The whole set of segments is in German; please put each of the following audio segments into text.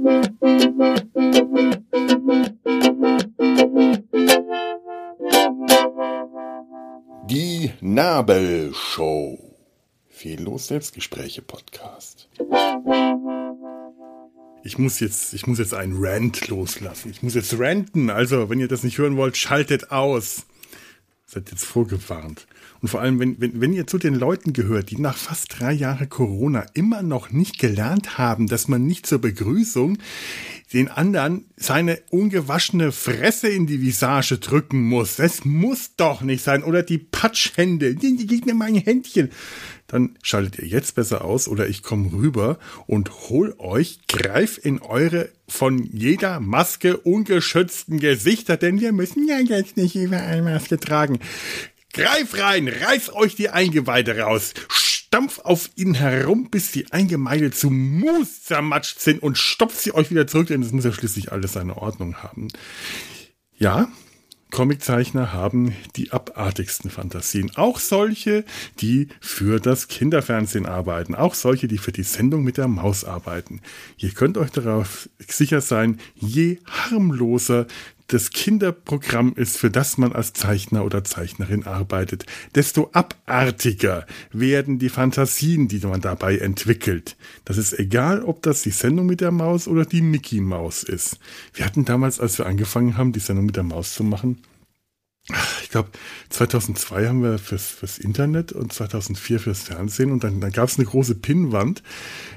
Die Nabelshow. Fehllos Selbstgespräche Podcast. Ich muss jetzt, ich muss jetzt einen Rant loslassen. Ich muss jetzt ranten. Also, wenn ihr das nicht hören wollt, schaltet aus. Seid jetzt vorgewarnt. Und vor allem, wenn, wenn, wenn ihr zu den Leuten gehört, die nach fast drei Jahren Corona immer noch nicht gelernt haben, dass man nicht zur Begrüßung den anderen seine ungewaschene Fresse in die Visage drücken muss. Das muss doch nicht sein. Oder die Patschhände. Die, gib mir mein Händchen. Dann schaltet ihr jetzt besser aus oder ich komme rüber und hol euch, greif in eure von jeder Maske ungeschützten Gesichter, denn wir müssen ja jetzt nicht überall Maske tragen. Greif rein, reiß euch die Eingeweide raus, stampf auf ihnen herum, bis die Eingeweide zu Mus zermatscht sind und stopft sie euch wieder zurück, denn es muss ja schließlich alles seine Ordnung haben. Ja, Comiczeichner haben die abartigsten Fantasien. Auch solche, die für das Kinderfernsehen arbeiten. Auch solche, die für die Sendung mit der Maus arbeiten. Ihr könnt euch darauf sicher sein, je harmloser das Kinderprogramm ist, für das man als Zeichner oder Zeichnerin arbeitet, desto abartiger werden die Fantasien, die man dabei entwickelt. Das ist egal, ob das die Sendung mit der Maus oder die Mickey Maus ist. Wir hatten damals, als wir angefangen haben, die Sendung mit der Maus zu machen, ich glaube, 2002 haben wir fürs, fürs Internet und 2004 fürs Fernsehen und dann, dann gab es eine große Pinnwand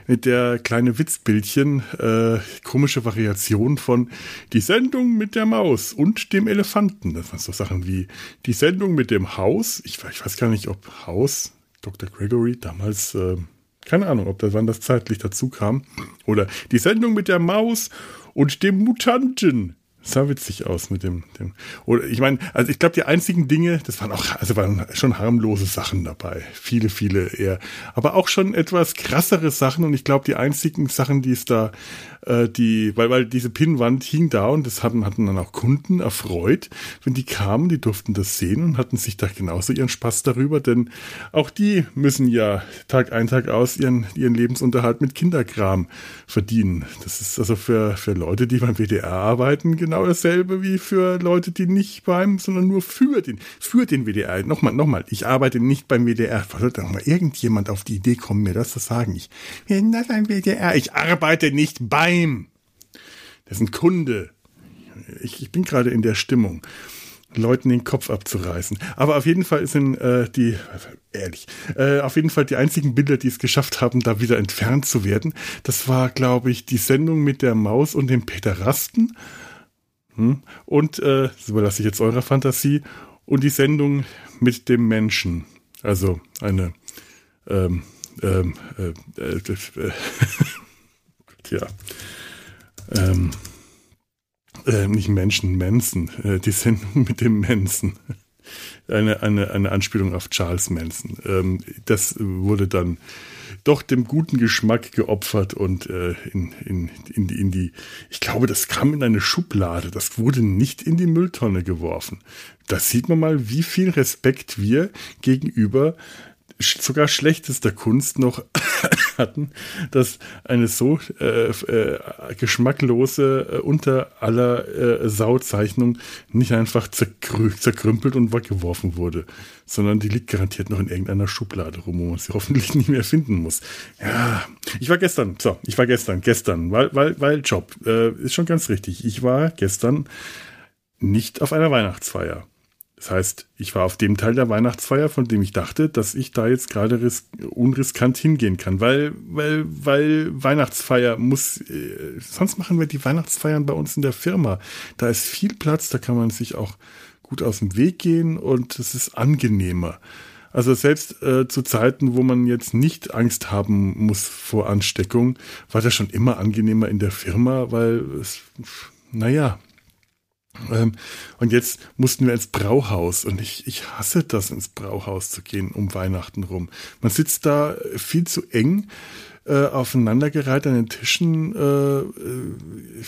mit der kleine Witzbildchen, äh, komische Variation von die Sendung mit der Maus und dem Elefanten. Das waren so Sachen wie die Sendung mit dem Haus. Ich, ich weiß gar nicht, ob Haus, Dr. Gregory, damals, äh, keine Ahnung, ob das wann das zeitlich dazu kam. Oder die Sendung mit der Maus und dem Mutanten sah witzig aus mit dem, dem oder ich meine, also ich glaube, die einzigen Dinge, das waren auch, also waren schon harmlose Sachen dabei. Viele, viele eher. Aber auch schon etwas krassere Sachen und ich glaube, die einzigen Sachen, die es da äh, die, weil, weil diese Pinnwand hing da und das hatten, hatten dann auch Kunden erfreut, wenn die kamen, die durften das sehen und hatten sich da genauso ihren Spaß darüber, denn auch die müssen ja Tag ein, Tag aus ihren, ihren Lebensunterhalt mit Kinderkram verdienen. Das ist also für, für Leute, die beim WDR arbeiten, genau dasselbe wie für Leute, die nicht beim, sondern nur für den, für den WDR. Nochmal, nochmal, ich arbeite nicht beim WDR. Sollte doch mal irgendjemand auf die Idee kommen, mir das zu sagen. Ich bin das ein WDR. Ich arbeite nicht beim Heim. Das ist ein Kunde. Ich, ich bin gerade in der Stimmung. Leuten den Kopf abzureißen. Aber auf jeden Fall sind äh, die, ehrlich, äh, auf jeden Fall die einzigen Bilder, die es geschafft haben, da wieder entfernt zu werden. Das war, glaube ich, die Sendung mit der Maus und dem Pederasten. Hm? Und, äh, das überlasse ich jetzt eurer Fantasie, und die Sendung mit dem Menschen. Also eine, ähm, ähm, äh, äh, äh ja, ähm, äh, nicht Menschen, Manson, äh, die Sendung mit dem Manson. Eine, eine, eine Anspielung auf Charles Manson. Ähm, das wurde dann doch dem guten Geschmack geopfert und äh, in, in, in, in die, ich glaube, das kam in eine Schublade, das wurde nicht in die Mülltonne geworfen. Da sieht man mal, wie viel Respekt wir gegenüber sogar schlechtester Kunst noch hatten, dass eine so äh, äh, geschmacklose äh, unter aller äh, Sauzeichnung nicht einfach zerkrü zerkrümpelt und weggeworfen wurde, sondern die liegt garantiert noch in irgendeiner Schublade rum, wo man sie hoffentlich nicht mehr finden muss. Ja, ich war gestern, so, ich war gestern, gestern, weil, weil, weil Job, äh, ist schon ganz richtig. Ich war gestern nicht auf einer Weihnachtsfeier. Das heißt, ich war auf dem Teil der Weihnachtsfeier, von dem ich dachte, dass ich da jetzt gerade unriskant hingehen kann, weil, weil, weil Weihnachtsfeier muss, äh, sonst machen wir die Weihnachtsfeiern bei uns in der Firma. Da ist viel Platz, da kann man sich auch gut aus dem Weg gehen und es ist angenehmer. Also selbst äh, zu Zeiten, wo man jetzt nicht Angst haben muss vor Ansteckung, war das schon immer angenehmer in der Firma, weil es, naja, und jetzt mussten wir ins Brauhaus und ich, ich hasse das, ins Brauhaus zu gehen um Weihnachten rum. Man sitzt da viel zu eng äh, aufeinandergereiht an den Tischen. Äh, äh,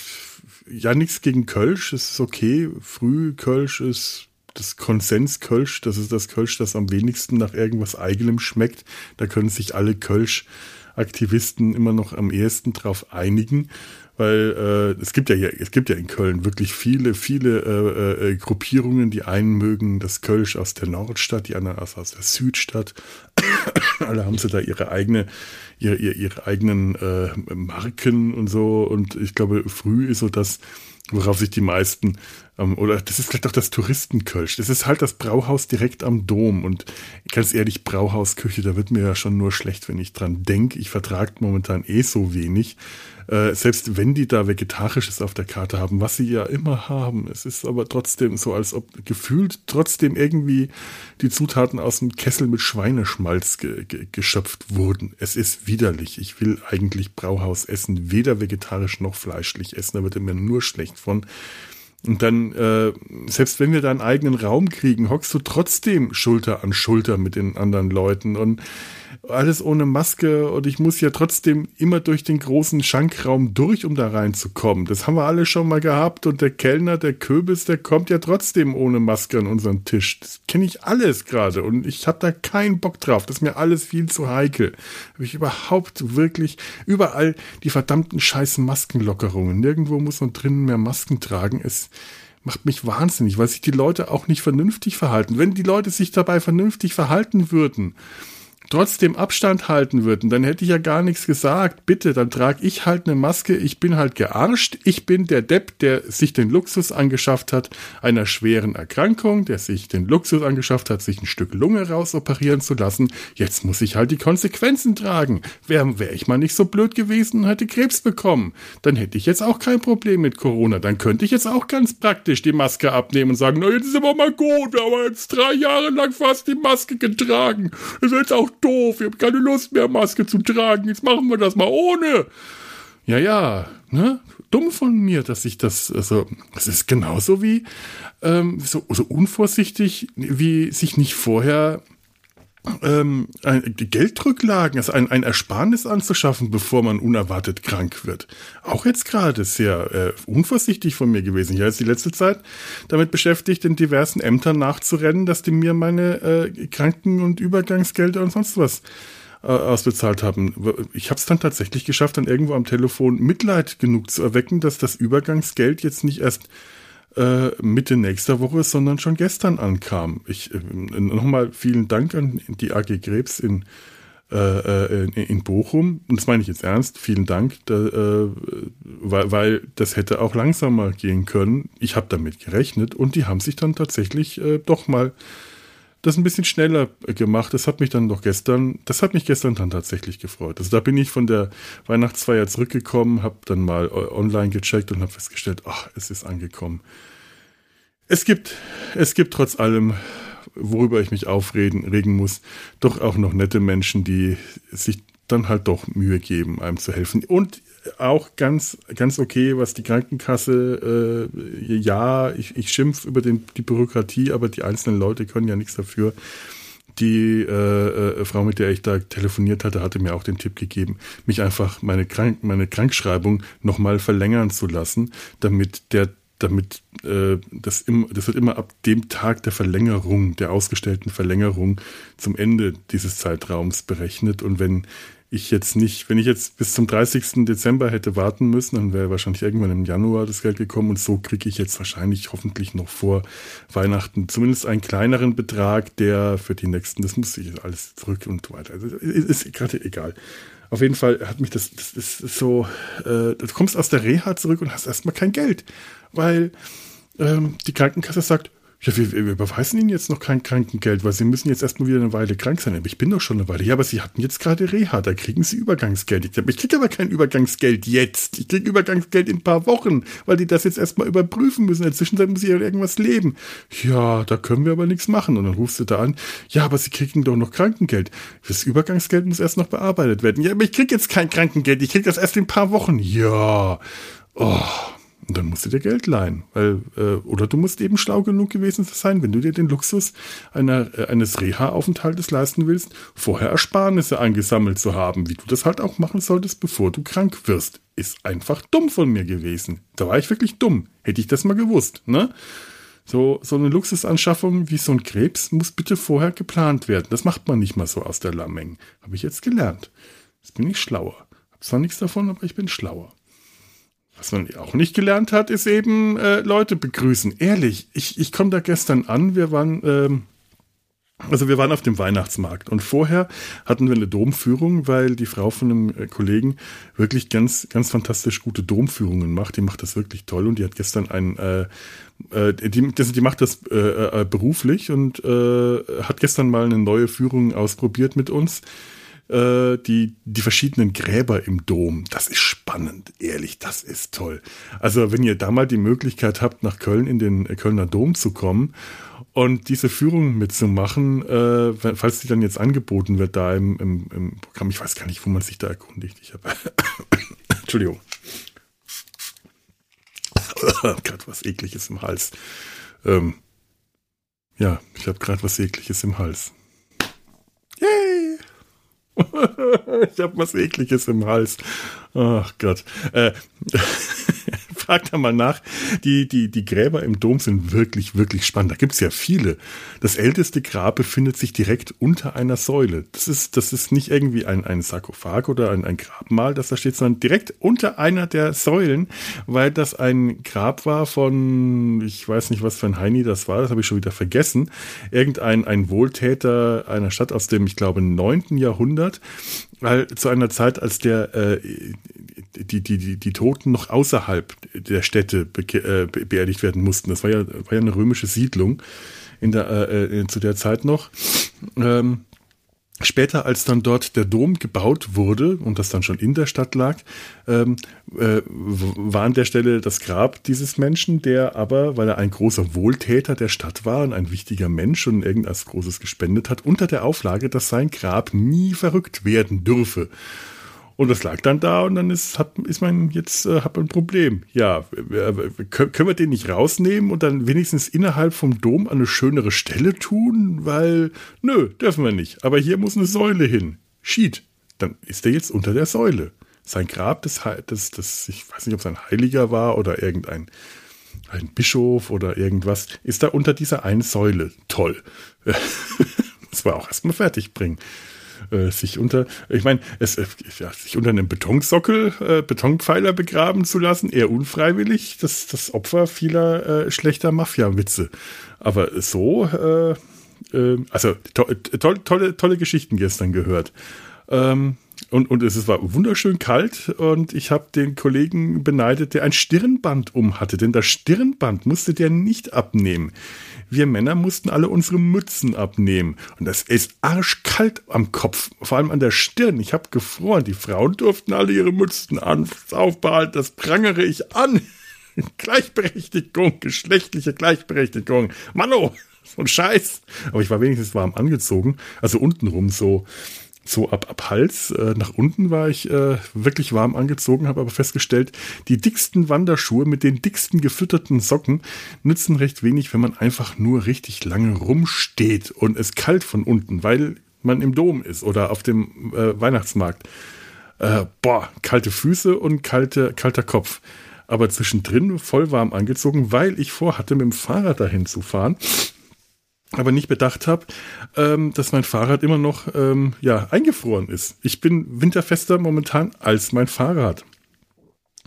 ja, nichts gegen Kölsch, es ist okay. Früh Kölsch ist das Konsens Kölsch, das ist das Kölsch, das am wenigsten nach irgendwas eigenem schmeckt. Da können sich alle Kölsch Aktivisten immer noch am ehesten drauf einigen, weil äh, es gibt ja hier, es gibt ja in Köln wirklich viele, viele äh, äh, Gruppierungen. Die einen mögen das Kölsch aus der Nordstadt, die anderen aus, aus der Südstadt. Alle haben sie da ihre eigene, ihre, ihre, ihre eigenen äh, Marken und so. Und ich glaube, früh ist so das, worauf sich die meisten, ähm, oder das ist vielleicht auch das Touristenkölsch. Das ist halt das Brauhaus direkt am Dom. Und ganz ehrlich, Brauhausküche, da wird mir ja schon nur schlecht, wenn ich dran denke. Ich vertrage momentan eh so wenig. Äh, selbst wenn die da Vegetarisches auf der Karte haben, was sie ja immer haben, es ist aber trotzdem so, als ob gefühlt trotzdem irgendwie die Zutaten aus dem Kessel mit Schweineschmalz ge ge geschöpft wurden. Es ist widerlich. Ich will eigentlich Brauhaus essen, weder vegetarisch noch fleischlich essen, da wird mir nur schlecht von. Und dann, äh, selbst wenn wir da einen eigenen Raum kriegen, hockst du trotzdem Schulter an Schulter mit den anderen Leuten und alles ohne Maske und ich muss ja trotzdem immer durch den großen Schankraum durch, um da reinzukommen. Das haben wir alle schon mal gehabt und der Kellner, der Köbis, der kommt ja trotzdem ohne Maske an unseren Tisch. Das kenne ich alles gerade und ich habe da keinen Bock drauf. Das ist mir alles viel zu heikel. Habe ich überhaupt wirklich überall die verdammten scheißen Maskenlockerungen. Nirgendwo muss man drinnen mehr Masken tragen. Es macht mich wahnsinnig, weil sich die Leute auch nicht vernünftig verhalten. Wenn die Leute sich dabei vernünftig verhalten würden, trotzdem Abstand halten würden, dann hätte ich ja gar nichts gesagt. Bitte, dann trage ich halt eine Maske. Ich bin halt gearscht. Ich bin der Depp, der sich den Luxus angeschafft hat, einer schweren Erkrankung, der sich den Luxus angeschafft hat, sich ein Stück Lunge rausoperieren zu lassen. Jetzt muss ich halt die Konsequenzen tragen. Wäre wär ich mal nicht so blöd gewesen und hätte Krebs bekommen, dann hätte ich jetzt auch kein Problem mit Corona. Dann könnte ich jetzt auch ganz praktisch die Maske abnehmen und sagen, na, jetzt ist aber mal gut. Wir haben jetzt drei Jahre lang fast die Maske getragen. Ist jetzt auch doof, ich habe keine Lust mehr, Maske zu tragen, jetzt machen wir das mal ohne. Ja, ja, ne? Dumm von mir, dass ich das, also, es ist genauso wie, ähm, so, so unvorsichtig, wie sich nicht vorher ähm, Geldrücklagen, also ein, ein Ersparnis anzuschaffen, bevor man unerwartet krank wird. Auch jetzt gerade sehr äh, unvorsichtig von mir gewesen. Ich habe jetzt die letzte Zeit damit beschäftigt, in diversen Ämtern nachzurennen, dass die mir meine äh, Kranken- und Übergangsgelder und sonst was äh, ausbezahlt haben. Ich habe es dann tatsächlich geschafft, dann irgendwo am Telefon Mitleid genug zu erwecken, dass das Übergangsgeld jetzt nicht erst äh, Mitte nächster Woche, sondern schon gestern ankam. Ich äh, nochmal vielen Dank an die AG Krebs in, äh, äh, in, Bochum. Und das meine ich jetzt ernst. Vielen Dank, da, äh, weil, weil das hätte auch langsamer gehen können. Ich habe damit gerechnet und die haben sich dann tatsächlich äh, doch mal das ein bisschen schneller gemacht. Das hat mich dann doch gestern, das hat mich gestern dann tatsächlich gefreut. Also da bin ich von der Weihnachtsfeier zurückgekommen, habe dann mal online gecheckt und habe festgestellt, ach, es ist angekommen. Es gibt, es gibt trotz allem, worüber ich mich aufregen regen muss, doch auch noch nette Menschen, die sich dann halt doch Mühe geben, einem zu helfen. Und auch ganz, ganz okay, was die Krankenkasse, äh, ja, ich, ich schimpf über den, die Bürokratie, aber die einzelnen Leute können ja nichts dafür. Die äh, äh, Frau, mit der ich da telefoniert hatte, hatte mir auch den Tipp gegeben, mich einfach meine, Krank meine Krankschreibung nochmal verlängern zu lassen, damit der damit äh, das, im, das wird immer ab dem Tag der Verlängerung, der ausgestellten Verlängerung zum Ende dieses Zeitraums berechnet. Und wenn ich jetzt nicht, wenn ich jetzt bis zum 30. Dezember hätte warten müssen, dann wäre wahrscheinlich irgendwann im Januar das Geld gekommen und so kriege ich jetzt wahrscheinlich hoffentlich noch vor Weihnachten zumindest einen kleineren Betrag, der für die nächsten, das muss ich alles zurück und weiter. Also ist gerade egal. Auf jeden Fall hat mich das, das, das ist so, äh, du kommst aus der Reha zurück und hast erstmal kein Geld weil ähm, die Krankenkasse sagt, ja, wir, wir, überweisen Ihnen jetzt noch kein Krankengeld, weil Sie müssen jetzt erstmal wieder eine Weile krank sein. Ich bin doch schon eine Weile. Ja, aber Sie hatten jetzt gerade Reha, da kriegen Sie Übergangsgeld. Ich, ich kriege aber kein Übergangsgeld jetzt. Ich kriege Übergangsgeld in ein paar Wochen, weil die das jetzt erstmal überprüfen müssen. In der Zwischenzeit muss ich ja irgendwas leben. Ja, da können wir aber nichts machen. Und dann rufst du da an, ja, aber Sie kriegen doch noch Krankengeld. Das Übergangsgeld muss erst noch bearbeitet werden. Ja, aber ich kriege jetzt kein Krankengeld. Ich kriege das erst in ein paar Wochen. Ja. Oh. Und dann musst du dir Geld leihen. Weil, äh, oder du musst eben schlau genug gewesen sein, wenn du dir den Luxus einer, äh, eines Reha-Aufenthaltes leisten willst, vorher Ersparnisse eingesammelt zu haben, wie du das halt auch machen solltest, bevor du krank wirst. Ist einfach dumm von mir gewesen. Da war ich wirklich dumm. Hätte ich das mal gewusst, ne? So, so eine Luxusanschaffung wie so ein Krebs muss bitte vorher geplant werden. Das macht man nicht mal so aus der Lameng. Habe ich jetzt gelernt. Jetzt bin ich schlauer. Hab zwar nichts davon, aber ich bin schlauer. Was man auch nicht gelernt hat, ist eben äh, Leute begrüßen. Ehrlich, ich, ich komme da gestern an, wir waren, ähm, also wir waren auf dem Weihnachtsmarkt und vorher hatten wir eine Domführung, weil die Frau von einem äh, Kollegen wirklich ganz, ganz fantastisch gute Domführungen macht. Die macht das wirklich toll und die hat gestern ein, äh, äh, die, die macht das äh, äh, beruflich und hat gestern mal eine neue Führung ausprobiert mit uns äh, die, die verschiedenen Gräber im Dom. Das ist spannend, ehrlich, das ist toll. Also wenn ihr da mal die Möglichkeit habt, nach Köln in den Kölner Dom zu kommen und diese Führung mitzumachen, äh, falls die dann jetzt angeboten wird da im, im, im Programm, ich weiß gar nicht, wo man sich da erkundigt. Ich habe Entschuldigung. gerade was ekliges im Hals. Ähm, ja, ich habe gerade was ekliges im Hals. Yay! ich habe was ekliges im Hals. Ach Gott. Äh, frag da mal nach. Die, die, die Gräber im Dom sind wirklich, wirklich spannend. Da gibt's ja viele. Das älteste Grab befindet sich direkt unter einer Säule. Das ist, das ist nicht irgendwie ein, ein Sarkophag oder ein, ein Grabmal, das da steht, sondern direkt unter einer der Säulen, weil das ein Grab war von, ich weiß nicht, was für ein Heini das war, das habe ich schon wieder vergessen. Irgendein ein Wohltäter einer Stadt aus dem, ich glaube, neunten Jahrhundert, weil zu einer Zeit, als der äh, die, die, die, die Toten noch außerhalb der Städte be äh, beerdigt werden mussten. Das war ja, war ja eine römische Siedlung in der, äh, äh, zu der Zeit noch. Ähm, Später, als dann dort der Dom gebaut wurde und das dann schon in der Stadt lag, ähm, äh, war an der Stelle das Grab dieses Menschen, der aber, weil er ein großer Wohltäter der Stadt war und ein wichtiger Mensch und irgendwas Großes gespendet hat, unter der Auflage, dass sein Grab nie verrückt werden dürfe. Und das lag dann da und dann ist, hat, ist man jetzt äh, hat man ein Problem. Ja, können wir den nicht rausnehmen und dann wenigstens innerhalb vom Dom an eine schönere Stelle tun? Weil, nö, dürfen wir nicht. Aber hier muss eine Säule hin. Schied. Dann ist er jetzt unter der Säule. Sein Grab, das, das, das, ich weiß nicht, ob es ein Heiliger war oder irgendein ein Bischof oder irgendwas, ist da unter dieser einen Säule. Toll. das war auch erstmal fertig bringen äh, sich unter, ich meine, es, äh, ja, sich unter einem Betonsockel, äh, Betonpfeiler begraben zu lassen, eher unfreiwillig, das, das Opfer vieler äh, schlechter Mafia-Witze. Aber so, äh, äh, also to to tolle, tolle Geschichten gestern gehört. Ähm, und, und es war wunderschön kalt und ich habe den Kollegen beneidet, der ein Stirnband um hatte, denn das Stirnband musste der nicht abnehmen. Wir Männer mussten alle unsere Mützen abnehmen. Und das ist arschkalt am Kopf, vor allem an der Stirn. Ich habe gefroren. Die Frauen durften alle ihre Mützen aufbehalten. Das prangere ich an. Gleichberechtigung, geschlechtliche Gleichberechtigung. Manno, so ein Scheiß. Aber ich war wenigstens warm angezogen. Also untenrum so so ab, ab Hals äh, nach unten war ich äh, wirklich warm angezogen, habe aber festgestellt, die dicksten Wanderschuhe mit den dicksten gefütterten Socken nützen recht wenig, wenn man einfach nur richtig lange rumsteht und es kalt von unten, weil man im Dom ist oder auf dem äh, Weihnachtsmarkt. Äh, boah, kalte Füße und kalte, kalter Kopf. Aber zwischendrin voll warm angezogen, weil ich vorhatte, mit dem Fahrrad dahin zu fahren aber nicht bedacht habe, ähm, dass mein Fahrrad immer noch ähm, ja, eingefroren ist. Ich bin winterfester momentan als mein Fahrrad.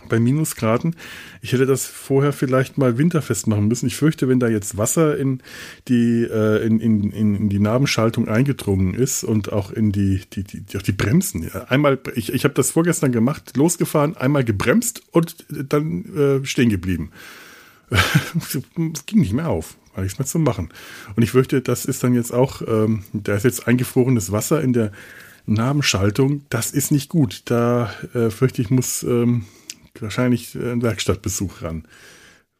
Bei Minusgraden. Ich hätte das vorher vielleicht mal winterfest machen müssen. Ich fürchte, wenn da jetzt Wasser in die, äh, in, in, in die Nabenschaltung eingedrungen ist und auch in die, die, die, die, die Bremsen. Einmal, ich, ich habe das vorgestern gemacht, losgefahren, einmal gebremst und dann äh, stehen geblieben. ging nicht mehr auf war nichts mehr zu machen. Und ich fürchte, das ist dann jetzt auch, ähm, da ist jetzt eingefrorenes Wasser in der Nabenschaltung. Das ist nicht gut. Da äh, fürchte ich, muss ähm, wahrscheinlich ein Werkstattbesuch ran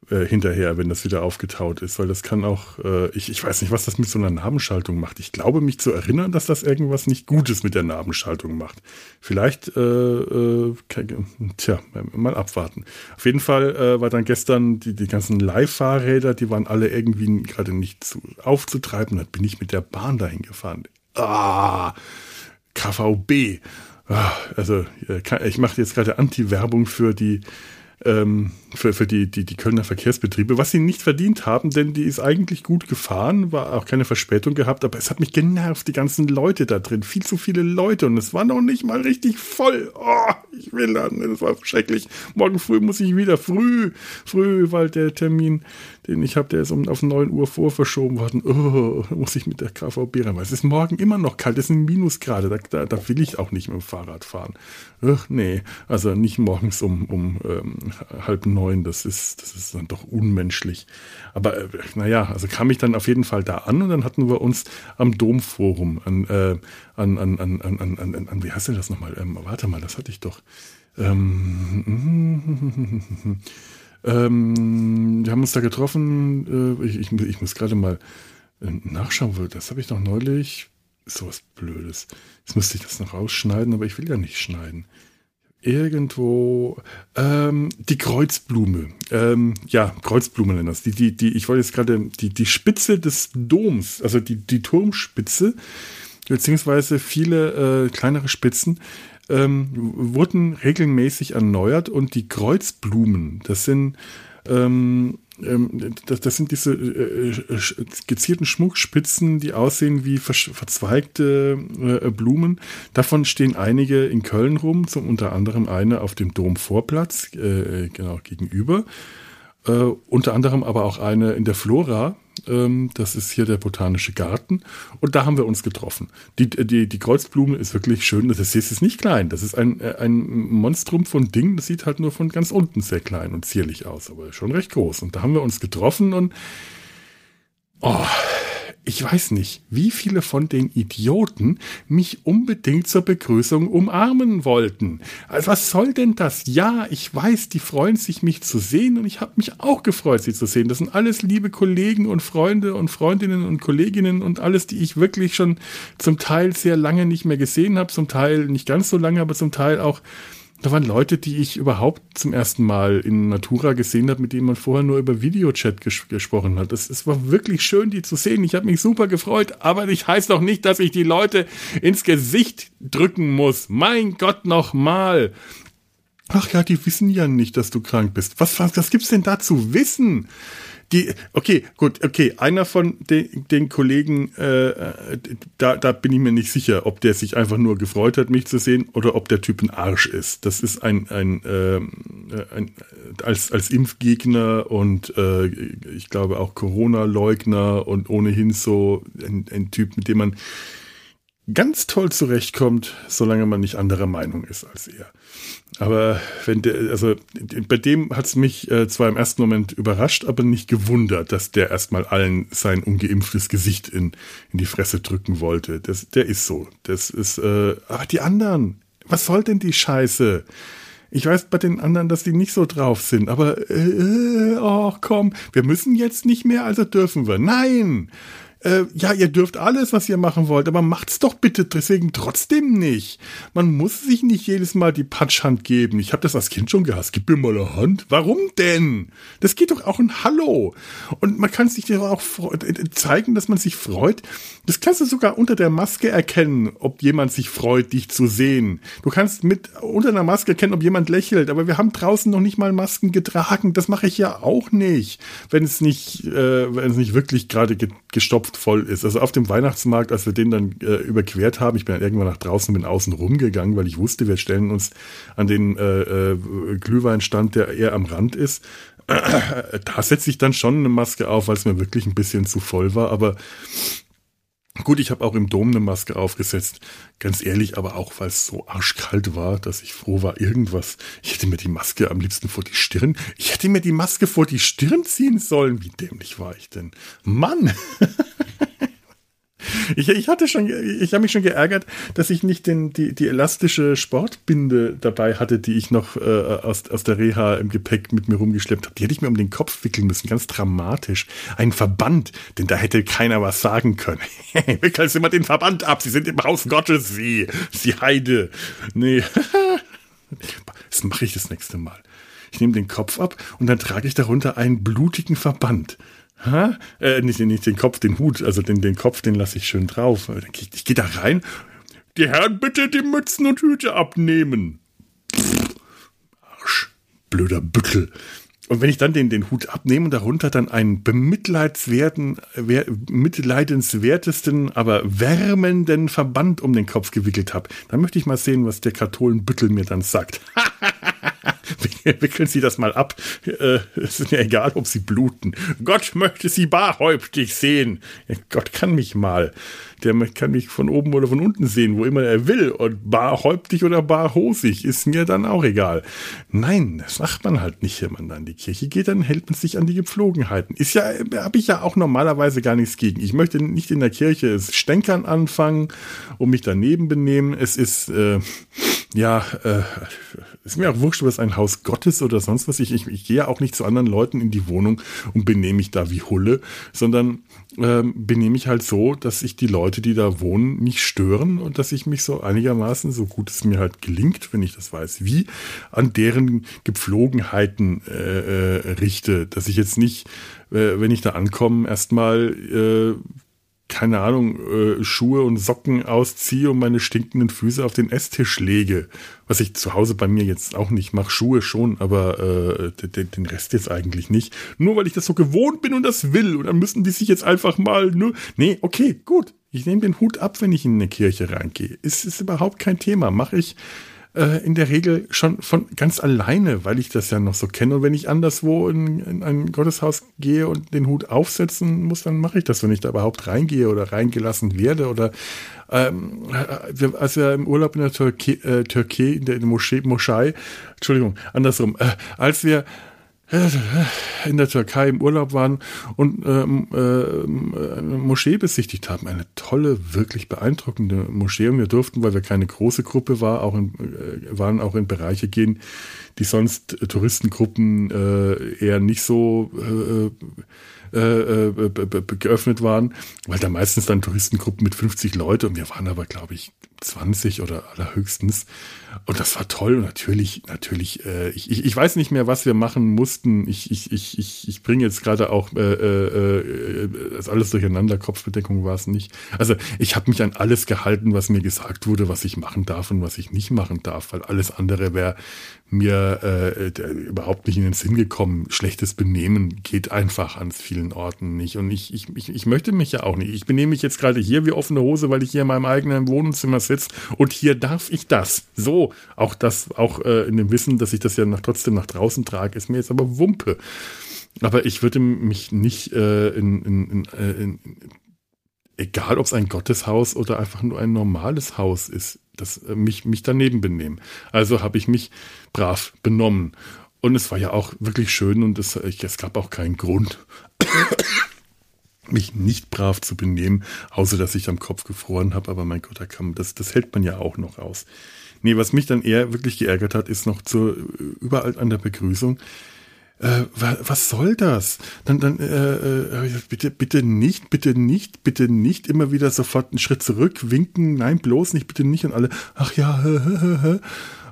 äh, hinterher, wenn das wieder aufgetaut ist, weil das kann auch, äh, ich, ich weiß nicht, was das mit so einer Nabenschaltung macht. Ich glaube mich zu erinnern, dass das irgendwas nicht Gutes mit der Nabenschaltung macht. Vielleicht, äh, äh, tja, mal abwarten. Auf jeden Fall äh, war dann gestern die, die ganzen Leihfahrräder, die waren alle irgendwie gerade nicht zu, aufzutreiben. Dann bin ich mit der Bahn dahin gefahren. Ah, KVB. Ah, also ich mache jetzt gerade Anti-Werbung für die ähm, für, für die, die, die Kölner Verkehrsbetriebe, was sie nicht verdient haben, denn die ist eigentlich gut gefahren, war auch keine Verspätung gehabt, aber es hat mich genervt, die ganzen Leute da drin, viel zu viele Leute und es war noch nicht mal richtig voll. Oh, ich will dann, das war schrecklich. Morgen früh muss ich wieder, früh, früh, weil der Termin, den ich habe, der ist um, auf 9 Uhr vor verschoben worden. Oh, muss ich mit der KVB rein, weil es ist morgen immer noch kalt, es sind Minusgrade, da, da, da will ich auch nicht mit dem Fahrrad fahren. Ach nee, also nicht morgens um, um ähm, halb neun, das ist, das ist dann doch unmenschlich. Aber äh, naja, also kam ich dann auf jeden Fall da an und dann hatten wir uns am Domforum an, äh, an, an, an, an, an, an, an, wie heißt denn das nochmal? Ähm, warte mal, das hatte ich doch. Ähm, ähm, wir haben uns da getroffen, äh, ich, ich, ich muss gerade mal äh, nachschauen, das habe ich noch neulich sowas Blödes. Jetzt müsste ich das noch rausschneiden, aber ich will ja nicht schneiden. Irgendwo ähm, die Kreuzblume. Ähm, ja, Kreuzblume nennen das. Die, die, die, ich wollte jetzt gerade die, die Spitze des Doms, also die, die Turmspitze, beziehungsweise viele äh, kleinere Spitzen, ähm, wurden regelmäßig erneuert und die Kreuzblumen, das sind ähm, ähm, das, das, sind diese äh, äh gezielten Schmuckspitzen, die aussehen wie verzweigte äh, Blumen. Davon stehen einige in Köln rum, zum unter anderem eine auf dem Domvorplatz, äh, genau gegenüber. Äh, unter anderem aber auch eine in der Flora, das ist hier der Botanische Garten. Und da haben wir uns getroffen. Die, die, die Kreuzblume ist wirklich schön. Das ist, ist nicht klein. Das ist ein, äh, ein Monstrum von Ding. Das sieht halt nur von ganz unten sehr klein und zierlich aus, aber schon recht groß. Und da haben wir uns getroffen und oh, ich weiß nicht, wie viele von den Idioten mich unbedingt zur Begrüßung umarmen wollten. Also was soll denn das? Ja, ich weiß, die freuen sich, mich zu sehen und ich habe mich auch gefreut, sie zu sehen. Das sind alles liebe Kollegen und Freunde und Freundinnen und Kolleginnen und alles, die ich wirklich schon zum Teil sehr lange nicht mehr gesehen habe, zum Teil nicht ganz so lange, aber zum Teil auch da waren Leute, die ich überhaupt zum ersten Mal in Natura gesehen habe, mit denen man vorher nur über Videochat ges gesprochen hat. Es, es war wirklich schön, die zu sehen. Ich habe mich super gefreut, aber ich heißt doch nicht, dass ich die Leute ins Gesicht drücken muss. Mein Gott, nochmal. Ach ja, die wissen ja nicht, dass du krank bist. Was, was, was gibt's denn da zu wissen? Die, okay, gut, okay, einer von den, den Kollegen, äh, da, da bin ich mir nicht sicher, ob der sich einfach nur gefreut hat, mich zu sehen, oder ob der Typ ein Arsch ist. Das ist ein, ein, äh, ein als, als Impfgegner und äh, ich glaube auch Corona-Leugner und ohnehin so ein, ein Typ, mit dem man ganz toll zurechtkommt, solange man nicht anderer Meinung ist als er. Aber wenn der, also bei dem hat es mich äh, zwar im ersten Moment überrascht, aber nicht gewundert, dass der erstmal allen sein ungeimpftes Gesicht in, in die Fresse drücken wollte. Das, der ist so. Das ist, äh, aber die anderen, was soll denn die Scheiße? Ich weiß bei den anderen, dass die nicht so drauf sind, aber äh, oh komm, wir müssen jetzt nicht mehr, also dürfen wir. Nein! Äh, ja, ihr dürft alles, was ihr machen wollt, aber macht's doch bitte deswegen trotzdem nicht. Man muss sich nicht jedes Mal die Patschhand geben. Ich habe das als Kind schon gehasst. Gib mir mal eine Hand. Warum denn? Das geht doch auch ein Hallo. Und man kann sich auch äh, zeigen, dass man sich freut. Das kannst du sogar unter der Maske erkennen, ob jemand sich freut, dich zu sehen. Du kannst mit unter einer Maske erkennen, ob jemand lächelt. Aber wir haben draußen noch nicht mal Masken getragen. Das mache ich ja auch nicht, wenn es nicht, äh, wenn es nicht wirklich gerade gestopft gestopft voll ist. Also auf dem Weihnachtsmarkt, als wir den dann äh, überquert haben, ich bin dann irgendwann nach draußen, bin außen rumgegangen, weil ich wusste, wir stellen uns an den äh, äh, Glühweinstand, der eher am Rand ist. da setze ich dann schon eine Maske auf, weil es mir wirklich ein bisschen zu voll war, aber Gut, ich habe auch im Dom eine Maske aufgesetzt. Ganz ehrlich, aber auch, weil es so arschkalt war, dass ich froh war, irgendwas. Ich hätte mir die Maske am liebsten vor die Stirn. Ich hätte mir die Maske vor die Stirn ziehen sollen. Wie dämlich war ich denn? Mann! Ich, ich hatte schon, ich habe mich schon geärgert, dass ich nicht den, die, die elastische Sportbinde dabei hatte, die ich noch äh, aus, aus der Reha im Gepäck mit mir rumgeschleppt habe. Die hätte ich mir um den Kopf wickeln müssen, ganz dramatisch. Ein Verband, denn da hätte keiner was sagen können. Wickeln Sie mal den Verband ab, Sie sind im Haus Gottes, Sie, Sie Heide. Nee, das mache ich das nächste Mal. Ich nehme den Kopf ab und dann trage ich darunter einen blutigen Verband. Ha? Äh, nicht, nicht den Kopf, den Hut, also den, den Kopf, den lasse ich schön drauf. Ich, ich gehe da rein. Die Herren bitte die Mützen und Hüte abnehmen. Pff, Arsch. blöder Büttel. Und wenn ich dann den, den Hut abnehme und darunter dann einen bemitleidswerten, wer, mitleidenswertesten, aber wärmenden Verband um den Kopf gewickelt habe, dann möchte ich mal sehen, was der Katholenbüttel mir dann sagt. Wickeln Sie das mal ab. Äh, es ist mir egal, ob Sie bluten. Gott möchte Sie barhäuptig sehen. Gott kann mich mal. Der kann mich von oben oder von unten sehen, wo immer er will. Und barhäuptig oder barhosig ist mir dann auch egal. Nein, das macht man halt nicht, wenn man dann in die Kirche geht. Dann hält man sich an die Gepflogenheiten. Ist ja, habe ich ja auch normalerweise gar nichts gegen. Ich möchte nicht in der Kirche stänkern anfangen und mich daneben benehmen. Es ist, äh, ja, äh, ist mir auch wurscht, ob es ein Haus Gottes oder sonst was. Ich, ich, ich gehe ja auch nicht zu anderen Leuten in die Wohnung und benehme mich da wie Hulle, sondern ähm, benehme mich halt so, dass ich die Leute, die da wohnen, nicht stören und dass ich mich so einigermaßen, so gut es mir halt gelingt, wenn ich das weiß, wie, an deren Gepflogenheiten äh, äh, richte. Dass ich jetzt nicht, äh, wenn ich da ankomme, erstmal äh, keine Ahnung, äh, Schuhe und Socken ausziehe und meine stinkenden Füße auf den Esstisch lege. Was ich zu Hause bei mir jetzt auch nicht mache. Schuhe schon, aber äh, den, den Rest jetzt eigentlich nicht. Nur weil ich das so gewohnt bin und das will. Und dann müssen die sich jetzt einfach mal nur. Nee, okay, gut. Ich nehme den Hut ab, wenn ich in eine Kirche reingehe. Ist, ist überhaupt kein Thema. Mache ich äh, in der Regel schon von ganz alleine, weil ich das ja noch so kenne. Und wenn ich anderswo in, in ein Gotteshaus gehe und den Hut aufsetzen muss, dann mache ich das, wenn ich da überhaupt reingehe oder reingelassen werde. Oder ähm, äh, als wir im Urlaub in der Türkei, äh, Türkei in der Moschee, Moschei, Entschuldigung, andersrum, äh, als wir in der Türkei im Urlaub waren und ähm, äh, eine Moschee besichtigt haben. Eine tolle, wirklich beeindruckende Moschee. Und wir durften, weil wir keine große Gruppe war, auch in, äh, waren, auch in Bereiche gehen, die sonst Touristengruppen äh, eher nicht so äh, äh, äh geöffnet waren, weil da meistens dann Touristengruppen mit 50 Leute und wir waren aber, glaube ich, 20 oder allerhöchstens. Und das war toll. Und natürlich, natürlich, äh, ich, ich, weiß nicht mehr, was wir machen mussten. Ich, ich, ich, ich, ich bringe jetzt gerade auch äh, äh, äh, alles durcheinander. Kopfbedeckung war es nicht. Also ich habe mich an alles gehalten, was mir gesagt wurde, was ich machen darf und was ich nicht machen darf, weil alles andere wäre mir äh, überhaupt nicht in den Sinn gekommen. Schlechtes Benehmen geht einfach an vielen Orten nicht. Und ich, ich, ich, ich möchte mich ja auch nicht. Ich benehme mich jetzt gerade hier wie offene Hose, weil ich hier in meinem eigenen Wohnzimmer sitze und hier darf ich das. So, auch das, auch äh, in dem Wissen, dass ich das ja nach, trotzdem nach draußen trage, ist mir jetzt aber Wumpe. Aber ich würde mich nicht äh, in, in, in, äh, egal ob es ein Gotteshaus oder einfach nur ein normales Haus ist, das äh, mich, mich daneben benehmen. Also habe ich mich brav benommen. Und es war ja auch wirklich schön und es, es gab auch keinen Grund, mich nicht brav zu benehmen, außer dass ich am Kopf gefroren habe. Aber mein Gott, da kann, das, das hält man ja auch noch aus. Nee, was mich dann eher wirklich geärgert hat, ist noch zu, überall an der Begrüßung. Äh, was soll das? Dann, dann äh, äh, bitte, bitte nicht, bitte nicht, bitte nicht immer wieder sofort einen Schritt zurück, winken, nein, bloß nicht, bitte nicht und alle, ach ja, hä, hä, hä.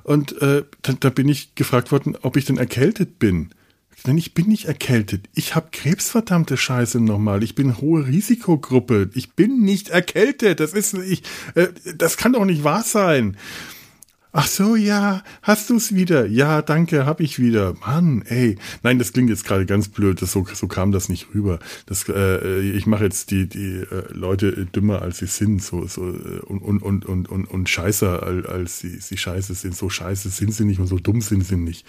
und äh, dann, da bin ich gefragt worden, ob ich denn erkältet bin. Denn ich bin nicht erkältet. Ich habe Krebs, verdammte Scheiße nochmal. Ich bin hohe Risikogruppe. Ich bin nicht erkältet. Das ist, ich, äh, das kann doch nicht wahr sein. Ach so, ja, hast du's wieder? Ja, danke, hab ich wieder. Mann, ey. Nein, das klingt jetzt gerade ganz blöd, das, so, so kam das nicht rüber. Das, äh, ich mache jetzt die, die äh, Leute dümmer, als sie sind, so, so äh, und, und, und, und, und, und scheißer, als sie, sie scheiße sind. So scheiße sind sie nicht und so dumm sind sie nicht.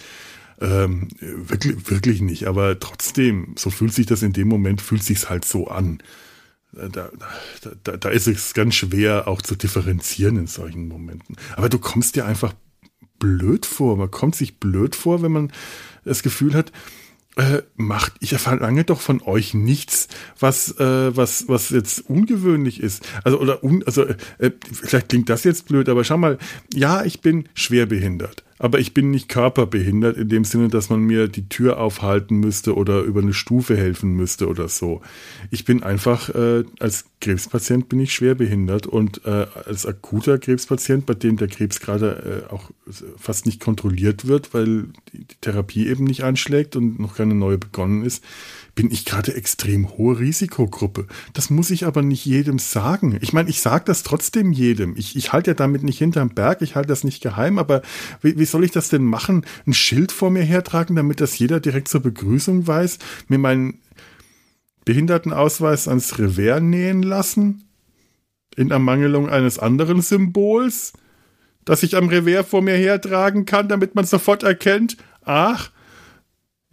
Ähm, wirklich, wirklich nicht. Aber trotzdem, so fühlt sich das in dem Moment, fühlt sich's halt so an da, da, da ist es ganz schwer auch zu differenzieren in solchen Momenten. Aber du kommst dir einfach blöd vor. Man kommt sich blöd vor, wenn man das Gefühl hat, äh, macht, ich verlange doch von euch nichts, was, äh, was, was jetzt ungewöhnlich ist. Also, oder, un, also, äh, vielleicht klingt das jetzt blöd, aber schau mal, ja, ich bin schwerbehindert aber ich bin nicht körperbehindert in dem Sinne, dass man mir die Tür aufhalten müsste oder über eine Stufe helfen müsste oder so. Ich bin einfach, äh, als Krebspatient bin ich schwer behindert und äh, als akuter Krebspatient, bei dem der Krebs gerade äh, auch fast nicht kontrolliert wird, weil die Therapie eben nicht anschlägt und noch keine neue begonnen ist, bin ich gerade extrem hohe Risikogruppe. Das muss ich aber nicht jedem sagen. Ich meine, ich sage das trotzdem jedem. Ich, ich halte ja damit nicht hinterm Berg, ich halte das nicht geheim, aber wie, wie soll ich das denn machen? Ein Schild vor mir hertragen, damit das jeder direkt zur Begrüßung weiß, mir meinen Behindertenausweis ans Revers nähen lassen? In Ermangelung eines anderen Symbols? das ich am Revers vor mir hertragen kann, damit man sofort erkennt, ach,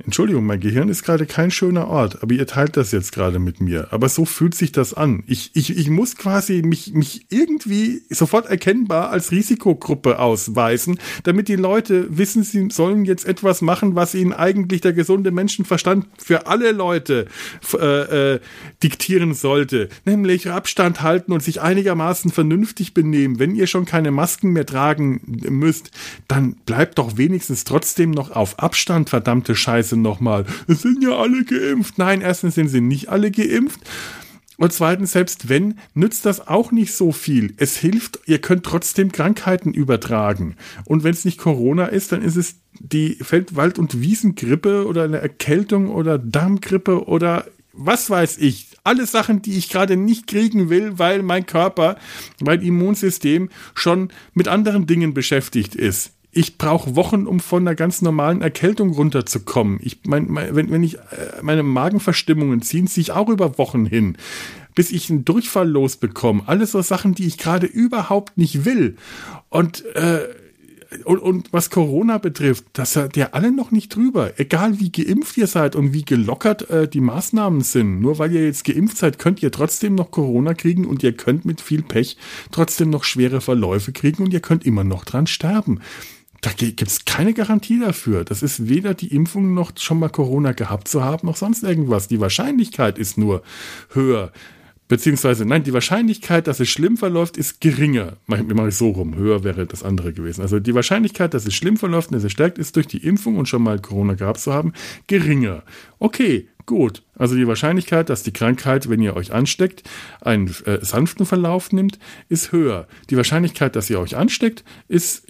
Entschuldigung, mein Gehirn ist gerade kein schöner Ort, aber ihr teilt das jetzt gerade mit mir. Aber so fühlt sich das an. Ich, ich, ich muss quasi mich, mich irgendwie sofort erkennbar als Risikogruppe ausweisen, damit die Leute wissen, sie sollen jetzt etwas machen, was ihnen eigentlich der gesunde Menschenverstand für alle Leute äh, äh, diktieren sollte. Nämlich Abstand halten und sich einigermaßen vernünftig benehmen. Wenn ihr schon keine Masken mehr tragen müsst, dann bleibt doch wenigstens trotzdem noch auf Abstand, verdammte Scheiße. Scheiße nochmal. Es sind ja alle geimpft. Nein, erstens sind sie nicht alle geimpft. Und zweitens, selbst wenn, nützt das auch nicht so viel. Es hilft, ihr könnt trotzdem Krankheiten übertragen. Und wenn es nicht Corona ist, dann ist es die Feldwald- und Wiesengrippe oder eine Erkältung oder Darmgrippe oder was weiß ich. Alle Sachen, die ich gerade nicht kriegen will, weil mein Körper, mein Immunsystem schon mit anderen Dingen beschäftigt ist ich brauche Wochen, um von einer ganz normalen Erkältung runterzukommen. Ich mein, mein, wenn, wenn ich äh, meine Magenverstimmungen ziehen sich auch über Wochen hin, bis ich einen Durchfall losbekomme. Alles so Sachen, die ich gerade überhaupt nicht will. Und äh, und, und was Corona betrifft, das seid ihr alle noch nicht drüber. Egal wie geimpft ihr seid und wie gelockert äh, die Maßnahmen sind. Nur weil ihr jetzt geimpft seid, könnt ihr trotzdem noch Corona kriegen und ihr könnt mit viel Pech trotzdem noch schwere Verläufe kriegen und ihr könnt immer noch dran sterben. Da gibt es keine Garantie dafür. Das ist weder die Impfung noch schon mal Corona gehabt zu haben, noch sonst irgendwas. Die Wahrscheinlichkeit ist nur höher. Beziehungsweise, nein, die Wahrscheinlichkeit, dass es schlimm verläuft, ist geringer. Mach, mache ich so rum. Höher wäre das andere gewesen. Also die Wahrscheinlichkeit, dass es schlimm verläuft und es stärkt, ist durch die Impfung und schon mal Corona gehabt zu haben, geringer. Okay, gut. Also die Wahrscheinlichkeit, dass die Krankheit, wenn ihr euch ansteckt, einen äh, sanften Verlauf nimmt, ist höher. Die Wahrscheinlichkeit, dass ihr euch ansteckt, ist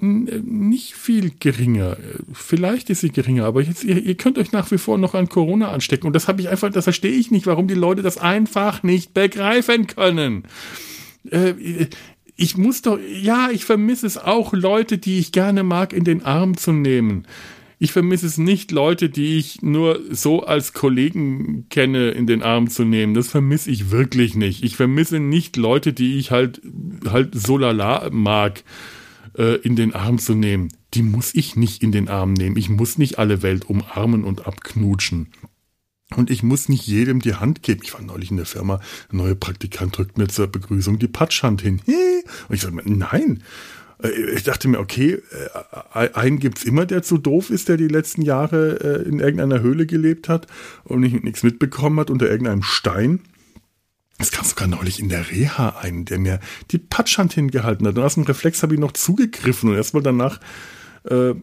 nicht viel geringer. Vielleicht ist sie geringer, aber jetzt, ihr, ihr, könnt euch nach wie vor noch an Corona anstecken. Und das habe ich einfach, das verstehe ich nicht, warum die Leute das einfach nicht begreifen können. Äh, ich muss doch, ja, ich vermisse es auch, Leute, die ich gerne mag, in den Arm zu nehmen. Ich vermisse es nicht, Leute, die ich nur so als Kollegen kenne, in den Arm zu nehmen. Das vermisse ich wirklich nicht. Ich vermisse nicht Leute, die ich halt, halt so lala mag äh, in den Arm zu nehmen. Die muss ich nicht in den Arm nehmen. Ich muss nicht alle Welt umarmen und abknutschen. Und ich muss nicht jedem die Hand geben. Ich war neulich in der Firma, ein neuer Praktikant drückt mir zur Begrüßung die Patschhand hin. Und ich sage, nein. Äh, ich dachte mir, okay, äh, einen gibt's immer, der zu doof ist, der die letzten Jahre in irgendeiner Höhle gelebt hat und nichts mitbekommen hat unter irgendeinem Stein. Es gab sogar neulich in der Reha einen, der mir die Patschhand hingehalten hat. Und aus dem Reflex habe ich noch zugegriffen und erstmal danach äh,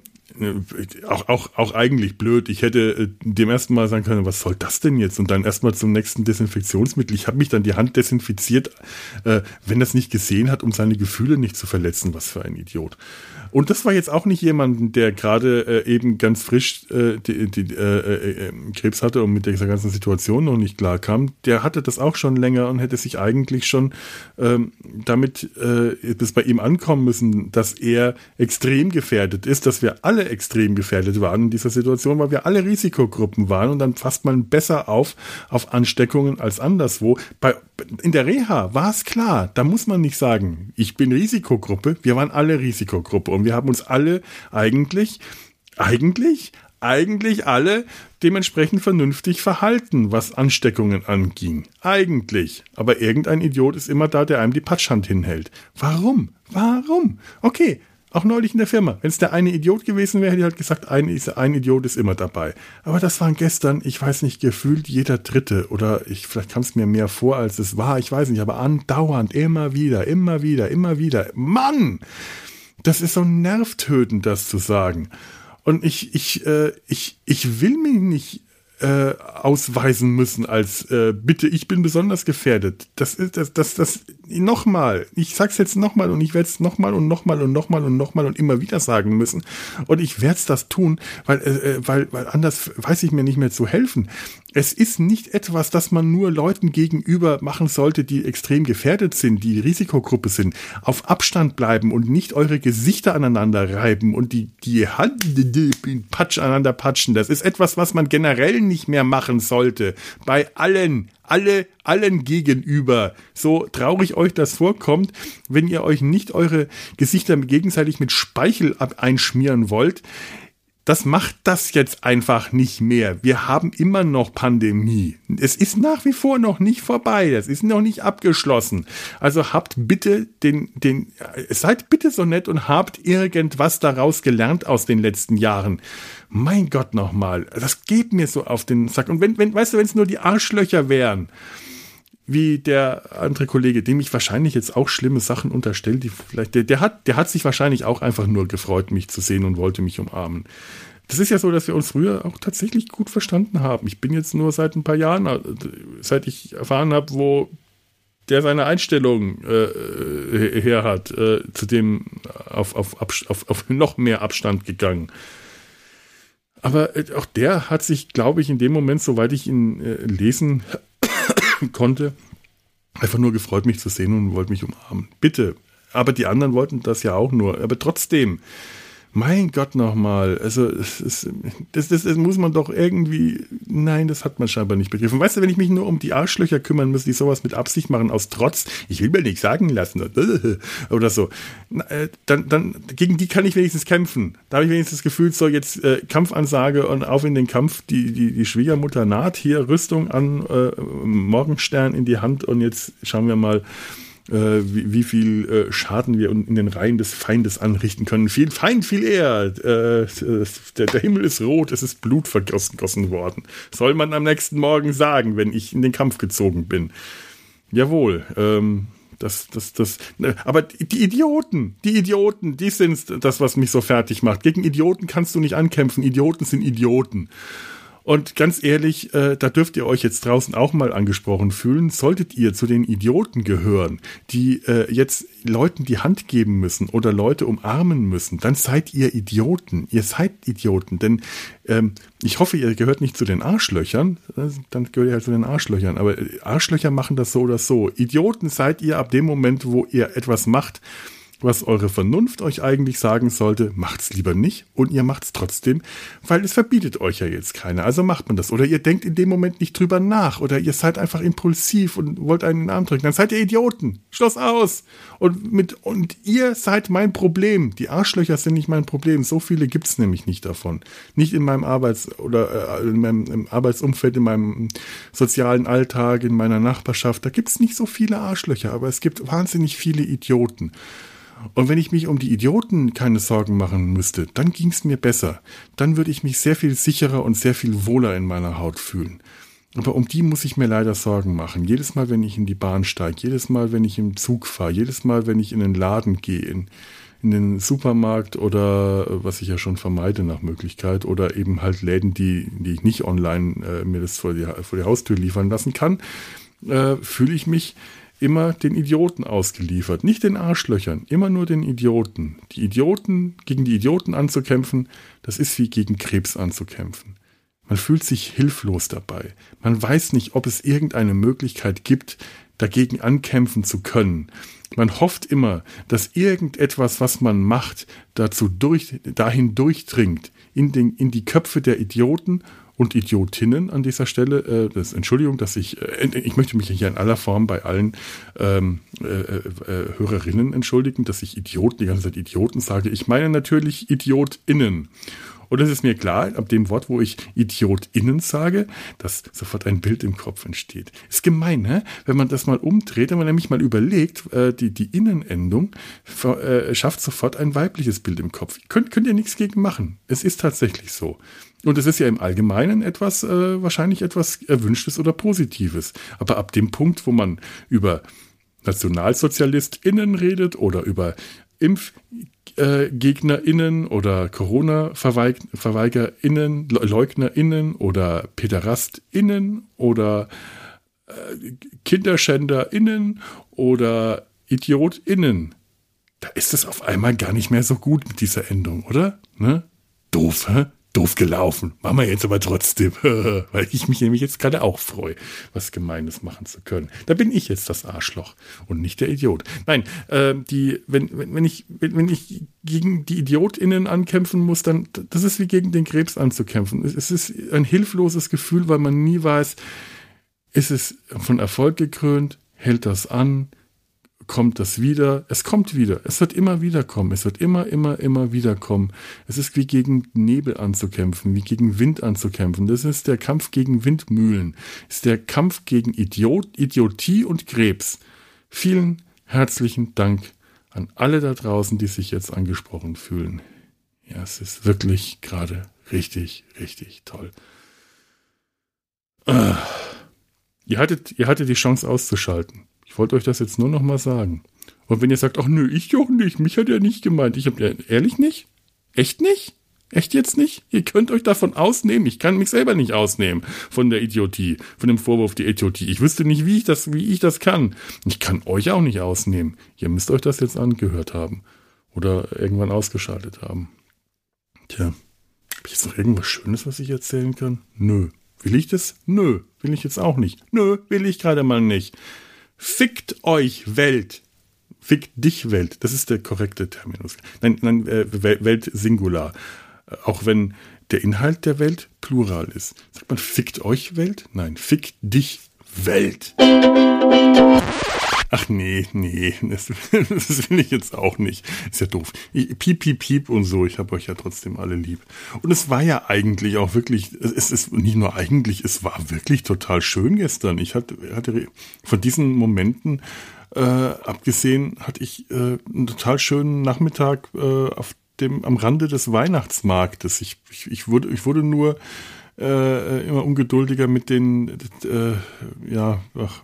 auch, auch, auch eigentlich blöd. Ich hätte äh, dem ersten Mal sagen können, was soll das denn jetzt? Und dann erstmal zum nächsten Desinfektionsmittel. Ich habe mich dann die Hand desinfiziert, äh, wenn das nicht gesehen hat, um seine Gefühle nicht zu verletzen. Was für ein Idiot. Und das war jetzt auch nicht jemand, der gerade äh, eben ganz frisch äh, die, die, äh, äh, äh, Krebs hatte und mit dieser ganzen Situation noch nicht klar kam. Der hatte das auch schon länger und hätte sich eigentlich schon ähm, damit äh, bis bei ihm ankommen müssen, dass er extrem gefährdet ist, dass wir alle extrem gefährdet waren in dieser Situation, weil wir alle Risikogruppen waren und dann fasst man besser auf auf Ansteckungen als anderswo. Bei, in der Reha war es klar, da muss man nicht sagen, ich bin Risikogruppe, wir waren alle Risikogruppe und wir haben uns alle eigentlich, eigentlich, eigentlich alle dementsprechend vernünftig verhalten, was Ansteckungen anging. Eigentlich. Aber irgendein Idiot ist immer da, der einem die Patschhand hinhält. Warum? Warum? Okay, auch neulich in der Firma. Wenn es der eine Idiot gewesen wäre, hätte ich halt gesagt, ein, ein Idiot ist immer dabei. Aber das waren gestern, ich weiß nicht, gefühlt jeder Dritte. Oder ich, vielleicht kam es mir mehr vor, als es war. Ich weiß nicht, aber andauernd, immer wieder, immer wieder, immer wieder. Mann! Das ist so nervtötend, das zu sagen. Und ich, ich, äh, ich, ich will mich nicht äh, ausweisen müssen als äh, bitte, ich bin besonders gefährdet. Das ist das, das, das nochmal. Ich sag's jetzt nochmal und ich werde es nochmal und nochmal und nochmal und nochmal und immer wieder sagen müssen. Und ich werde es das tun, weil, äh, äh, weil, weil anders weiß ich mir nicht mehr zu helfen. Es ist nicht etwas, das man nur Leuten gegenüber machen sollte, die extrem gefährdet sind, die Risikogruppe sind. Auf Abstand bleiben und nicht eure Gesichter aneinander reiben und die, die Hand Patsch aneinander patschen. Das ist etwas, was man generell nicht mehr machen sollte. Bei allen, alle, allen gegenüber. So traurig euch das vorkommt, wenn ihr euch nicht eure Gesichter gegenseitig mit Speichel einschmieren wollt das macht das jetzt einfach nicht mehr. Wir haben immer noch Pandemie. Es ist nach wie vor noch nicht vorbei. Das ist noch nicht abgeschlossen. Also habt bitte den, den, seid bitte so nett und habt irgendwas daraus gelernt aus den letzten Jahren. Mein Gott nochmal. Das geht mir so auf den Sack. Und wenn, wenn, weißt du, wenn es nur die Arschlöcher wären, wie der andere Kollege, dem ich wahrscheinlich jetzt auch schlimme Sachen unterstellt, die vielleicht, der, der hat, der hat sich wahrscheinlich auch einfach nur gefreut, mich zu sehen und wollte mich umarmen. Das ist ja so, dass wir uns früher auch tatsächlich gut verstanden haben. Ich bin jetzt nur seit ein paar Jahren, äh, seit ich erfahren habe, wo der seine Einstellung äh, her hat, äh, zu dem auf, auf, auf, auf noch mehr Abstand gegangen. Aber äh, auch der hat sich, glaube ich, in dem Moment, soweit ich ihn äh, lesen konnte, einfach nur gefreut, mich zu sehen und wollte mich umarmen. Bitte. Aber die anderen wollten das ja auch nur. Aber trotzdem, mein Gott nochmal, also das, das, das, das, muss man doch irgendwie, nein, das hat man scheinbar nicht begriffen. Weißt du, wenn ich mich nur um die Arschlöcher kümmern muss, die sowas mit Absicht machen, aus Trotz, ich will mir nichts sagen lassen oder so, äh, dann, dann gegen die kann ich wenigstens kämpfen. Da habe ich wenigstens das Gefühl, so jetzt äh, Kampfansage und auf in den Kampf, die, die, die Schwiegermutter naht, hier Rüstung an, äh, Morgenstern in die Hand und jetzt schauen wir mal, wie, wie, viel äh, Schaden wir in den Reihen des Feindes anrichten können. Viel Feind, viel eher. Äh, der, der, Himmel ist rot, es ist Blut vergossen worden. Soll man am nächsten Morgen sagen, wenn ich in den Kampf gezogen bin. Jawohl. Ähm, das, das, das, ne, aber die Idioten, die Idioten, die sind das, was mich so fertig macht. Gegen Idioten kannst du nicht ankämpfen. Idioten sind Idioten. Und ganz ehrlich, äh, da dürft ihr euch jetzt draußen auch mal angesprochen fühlen. Solltet ihr zu den Idioten gehören, die äh, jetzt Leuten die Hand geben müssen oder Leute umarmen müssen, dann seid ihr Idioten. Ihr seid Idioten. Denn ähm, ich hoffe, ihr gehört nicht zu den Arschlöchern. Dann gehört ihr halt zu den Arschlöchern. Aber Arschlöcher machen das so oder so. Idioten seid ihr ab dem Moment, wo ihr etwas macht, was eure Vernunft euch eigentlich sagen sollte, macht's lieber nicht und ihr macht's trotzdem, weil es verbietet euch ja jetzt keiner. Also macht man das. Oder ihr denkt in dem Moment nicht drüber nach oder ihr seid einfach impulsiv und wollt einen in den Arm drücken. Dann seid ihr Idioten. Schloss aus. Und mit, und ihr seid mein Problem. Die Arschlöcher sind nicht mein Problem. So viele gibt's nämlich nicht davon. Nicht in meinem Arbeits- oder äh, in meinem Arbeitsumfeld, in meinem sozialen Alltag, in meiner Nachbarschaft. Da gibt's nicht so viele Arschlöcher, aber es gibt wahnsinnig viele Idioten. Und wenn ich mich um die Idioten keine Sorgen machen müsste, dann ging es mir besser. Dann würde ich mich sehr viel sicherer und sehr viel wohler in meiner Haut fühlen. Aber um die muss ich mir leider Sorgen machen. Jedes Mal, wenn ich in die Bahn steige, jedes Mal, wenn ich im Zug fahre, jedes Mal, wenn ich in den Laden gehe, in, in den Supermarkt oder was ich ja schon vermeide nach Möglichkeit oder eben halt Läden, die, die ich nicht online äh, mir das vor die, vor die Haustür liefern lassen kann, äh, fühle ich mich immer den Idioten ausgeliefert, nicht den Arschlöchern, immer nur den Idioten. Die Idioten, gegen die Idioten anzukämpfen, das ist wie gegen Krebs anzukämpfen. Man fühlt sich hilflos dabei. Man weiß nicht, ob es irgendeine Möglichkeit gibt, dagegen ankämpfen zu können. Man hofft immer, dass irgendetwas, was man macht, dazu durch, dahin durchdringt, in, den, in die Köpfe der Idioten und Idiotinnen an dieser Stelle. Äh, das, Entschuldigung, dass ich, äh, ich möchte mich hier in aller Form bei allen ähm, äh, äh, Hörerinnen entschuldigen, dass ich Idioten, die ganze Zeit Idioten sage. Ich meine natürlich IdiotInnen. Und es ist mir klar, ab dem Wort, wo ich IdiotInnen sage, dass sofort ein Bild im Kopf entsteht. Ist gemein, ne? Wenn man das mal umdreht, wenn man nämlich mal überlegt, äh, die, die Innenendung äh, schafft sofort ein weibliches Bild im Kopf. Könnt, könnt ihr nichts gegen machen. Es ist tatsächlich so. Und es ist ja im Allgemeinen etwas, äh, wahrscheinlich etwas Erwünschtes oder Positives. Aber ab dem Punkt, wo man über NationalsozialistInnen redet oder über ImpfgegnerInnen oder Corona-VerweigerInnen, LeugnerInnen oder PederastInnen oder äh, KinderschänderInnen oder IdiotInnen. Da ist es auf einmal gar nicht mehr so gut mit dieser Endung, oder? Ne? Doof, hä? Doof gelaufen. Machen wir jetzt aber trotzdem, weil ich mich nämlich jetzt gerade auch freue, was Gemeines machen zu können. Da bin ich jetzt das Arschloch und nicht der Idiot. Nein, äh, die, wenn, wenn, wenn, ich, wenn, wenn ich gegen die IdiotInnen ankämpfen muss, dann, das ist wie gegen den Krebs anzukämpfen. Es ist ein hilfloses Gefühl, weil man nie weiß, ist es von Erfolg gekrönt, hält das an, kommt das wieder. Es kommt wieder. Es wird immer wieder kommen. Es wird immer, immer, immer wieder kommen. Es ist wie gegen Nebel anzukämpfen, wie gegen Wind anzukämpfen. Das ist der Kampf gegen Windmühlen. Es ist der Kampf gegen Idiot, Idiotie und Krebs. Vielen herzlichen Dank an alle da draußen, die sich jetzt angesprochen fühlen. Ja, es ist wirklich gerade richtig, richtig toll. Ah. Ihr hattet, ihr hattet die Chance auszuschalten. Ich wollte euch das jetzt nur noch mal sagen. Und wenn ihr sagt, ach nö, ich doch nicht, mich hat er nicht gemeint. Ich hab ja, ehrlich nicht? Echt nicht? Echt jetzt nicht? Ihr könnt euch davon ausnehmen. Ich kann mich selber nicht ausnehmen von der Idiotie, von dem Vorwurf der Idiotie. Ich wüsste nicht, wie ich das, wie ich das kann. Ich kann euch auch nicht ausnehmen. Ihr müsst euch das jetzt angehört haben. Oder irgendwann ausgeschaltet haben. Tja, habe ich jetzt noch irgendwas Schönes, was ich erzählen kann? Nö. Will ich das? Nö. Will ich jetzt auch nicht. Nö, will ich gerade mal nicht. Fickt euch Welt. Fickt dich Welt. Das ist der korrekte Terminus. Nein, nein, äh, Welt Singular. Äh, auch wenn der Inhalt der Welt Plural ist. Sagt man fickt euch Welt? Nein, fickt dich Welt. Ach nee, nee, das, das, will ich jetzt auch nicht. Ist ja doof. piep, piep, piep und so. Ich habe euch ja trotzdem alle lieb. Und es war ja eigentlich auch wirklich, es ist nicht nur eigentlich, es war wirklich total schön gestern. Ich hatte, hatte von diesen Momenten äh, abgesehen, hatte ich äh, einen total schönen Nachmittag äh, auf dem, am Rande des Weihnachtsmarktes. Ich, ich, ich wurde, ich wurde nur äh, immer ungeduldiger mit den äh, ja, ach,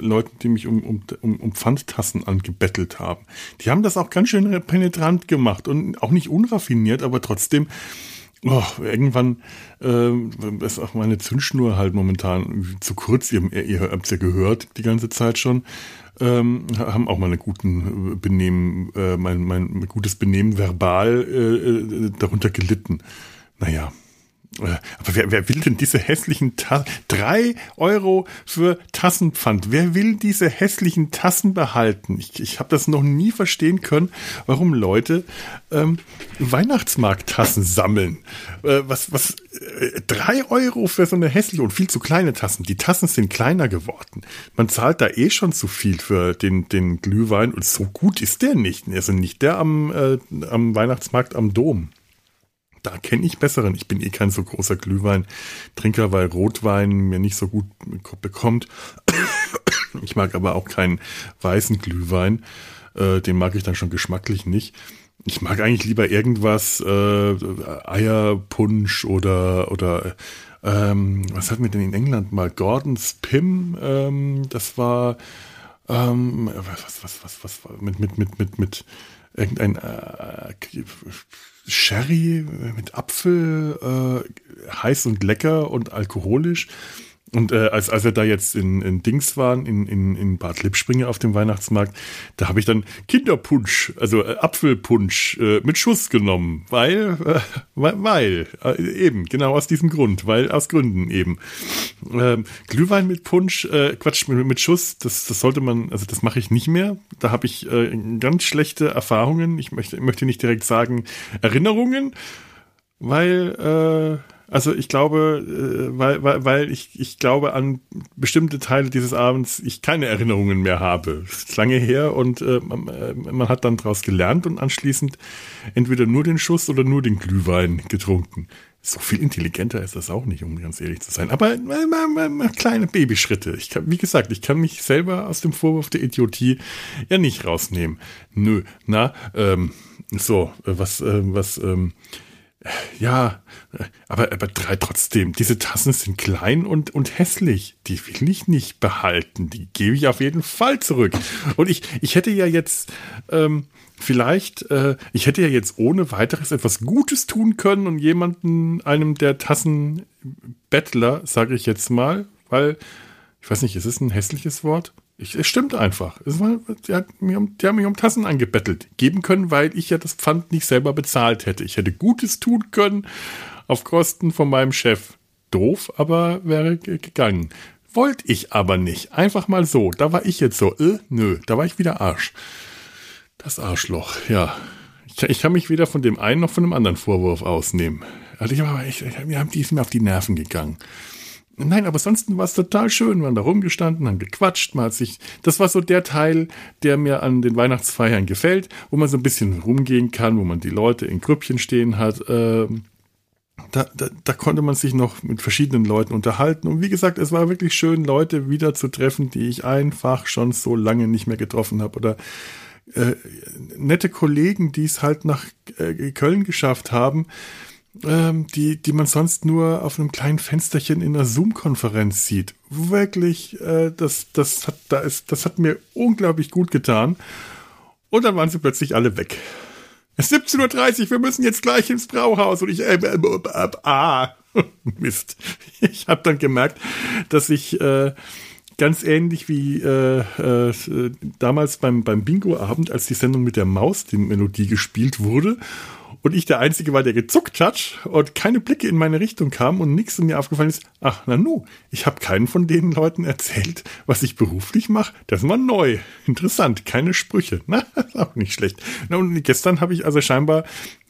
Leuten, die mich um, um, um, Pfandtassen angebettelt haben. Die haben das auch ganz schön penetrant gemacht und auch nicht unraffiniert, aber trotzdem Oh, irgendwann äh, ist auch meine Zündschnur halt momentan zu kurz. Ihr, ihr habt es ja gehört die ganze Zeit schon. Ähm, haben auch meine guten Benehmen, äh, mein, mein gutes Benehmen verbal äh, äh darunter gelitten. Naja, äh, aber wer, wer will denn diese hässlichen Tassen? Drei Euro für Tassenpfand. Wer will diese hässlichen Tassen behalten? Ich, ich habe das noch nie verstehen können, warum Leute ähm, Weihnachtsmarkttassen sammeln. Äh, was, was, äh, drei Euro für so eine hässliche und viel zu kleine Tassen. Die Tassen sind kleiner geworden. Man zahlt da eh schon zu viel für den, den Glühwein und so gut ist der nicht. Also nicht der am, äh, am Weihnachtsmarkt am Dom. Da kenne ich besseren. Ich bin eh kein so großer Glühwein-Trinker, weil Rotwein mir nicht so gut bekommt. Ich mag aber auch keinen weißen Glühwein. Äh, den mag ich dann schon geschmacklich nicht. Ich mag eigentlich lieber irgendwas, äh, Eierpunsch oder, oder ähm, was hatten wir denn in England mal? Gordon's Pim, ähm, das war ähm, was, was, was, was, mit, mit, mit, mit, mit irgendein äh, Sherry mit Apfel, äh, heiß und lecker und alkoholisch. Und äh, als, als wir da jetzt in, in Dings waren, in, in, in Bad Lippspringe auf dem Weihnachtsmarkt, da habe ich dann Kinderpunsch, also äh, Apfelpunsch äh, mit Schuss genommen, weil, äh, weil, äh, eben, genau aus diesem Grund, weil aus Gründen eben. Ähm, Glühwein mit Punsch, äh, Quatsch, mit, mit Schuss, das, das sollte man, also das mache ich nicht mehr. Da habe ich äh, ganz schlechte Erfahrungen. Ich möchte, möchte nicht direkt sagen Erinnerungen, weil äh, also ich glaube, äh, weil, weil, weil ich, ich glaube an bestimmte Teile dieses Abends ich keine Erinnerungen mehr habe. Das ist lange her und äh, man, äh, man hat dann daraus gelernt und anschließend entweder nur den Schuss oder nur den Glühwein getrunken. So viel intelligenter ist das auch nicht, um ganz ehrlich zu sein. Aber äh, kleine Babyschritte. Ich kann, wie gesagt, ich kann mich selber aus dem Vorwurf der Idiotie ja nicht rausnehmen. Nö, na, ähm, so, äh, was, äh, was, ähm, ja, aber, aber drei, trotzdem, diese Tassen sind klein und, und hässlich. Die will ich nicht behalten. Die gebe ich auf jeden Fall zurück. Und ich, ich hätte ja jetzt ähm, vielleicht, äh, ich hätte ja jetzt ohne weiteres etwas Gutes tun können und jemanden, einem der Tassenbettler, sage ich jetzt mal, weil, ich weiß nicht, ist es ein hässliches Wort? Ich, es stimmt einfach. Es war, die, hat mich um, die haben mich um Tassen angebettelt. Geben können, weil ich ja das Pfand nicht selber bezahlt hätte. Ich hätte Gutes tun können auf Kosten von meinem Chef. Doof, aber wäre gegangen. Wollte ich aber nicht. Einfach mal so. Da war ich jetzt so, äh, nö, da war ich wieder Arsch. Das Arschloch, ja. Ich, ich kann mich weder von dem einen noch von dem anderen Vorwurf ausnehmen. Also ich war echt, die ist mir auf die Nerven gegangen. Nein, aber sonst war es total schön. Wir haben da rumgestanden, haben gequatscht. Man hat sich, das war so der Teil, der mir an den Weihnachtsfeiern gefällt, wo man so ein bisschen rumgehen kann, wo man die Leute in Grüppchen stehen hat. Ähm, da, da, da konnte man sich noch mit verschiedenen Leuten unterhalten. Und wie gesagt, es war wirklich schön, Leute wieder zu treffen, die ich einfach schon so lange nicht mehr getroffen habe. Oder äh, nette Kollegen, die es halt nach äh, Köln geschafft haben, ähm, die, die man sonst nur auf einem kleinen Fensterchen in einer Zoom-Konferenz sieht. Wirklich, äh, das, das, hat, da ist, das hat mir unglaublich gut getan. Und dann waren sie plötzlich alle weg. Es ist 17.30 Uhr, wir müssen jetzt gleich ins Brauhaus. Und ich, äh, äh, äh, ah, Mist. Ich habe dann gemerkt, dass ich äh, ganz ähnlich wie äh, äh, damals beim, beim Bingo-Abend, als die Sendung mit der Maus, die Melodie gespielt wurde und ich der Einzige war, der gezuckt hat und keine Blicke in meine Richtung kam und nichts mir aufgefallen ist, ach, na nu, ich habe keinen von den Leuten erzählt, was ich beruflich mache. Das war neu. Interessant, keine Sprüche. Na, auch nicht schlecht. Na, und gestern habe ich also scheinbar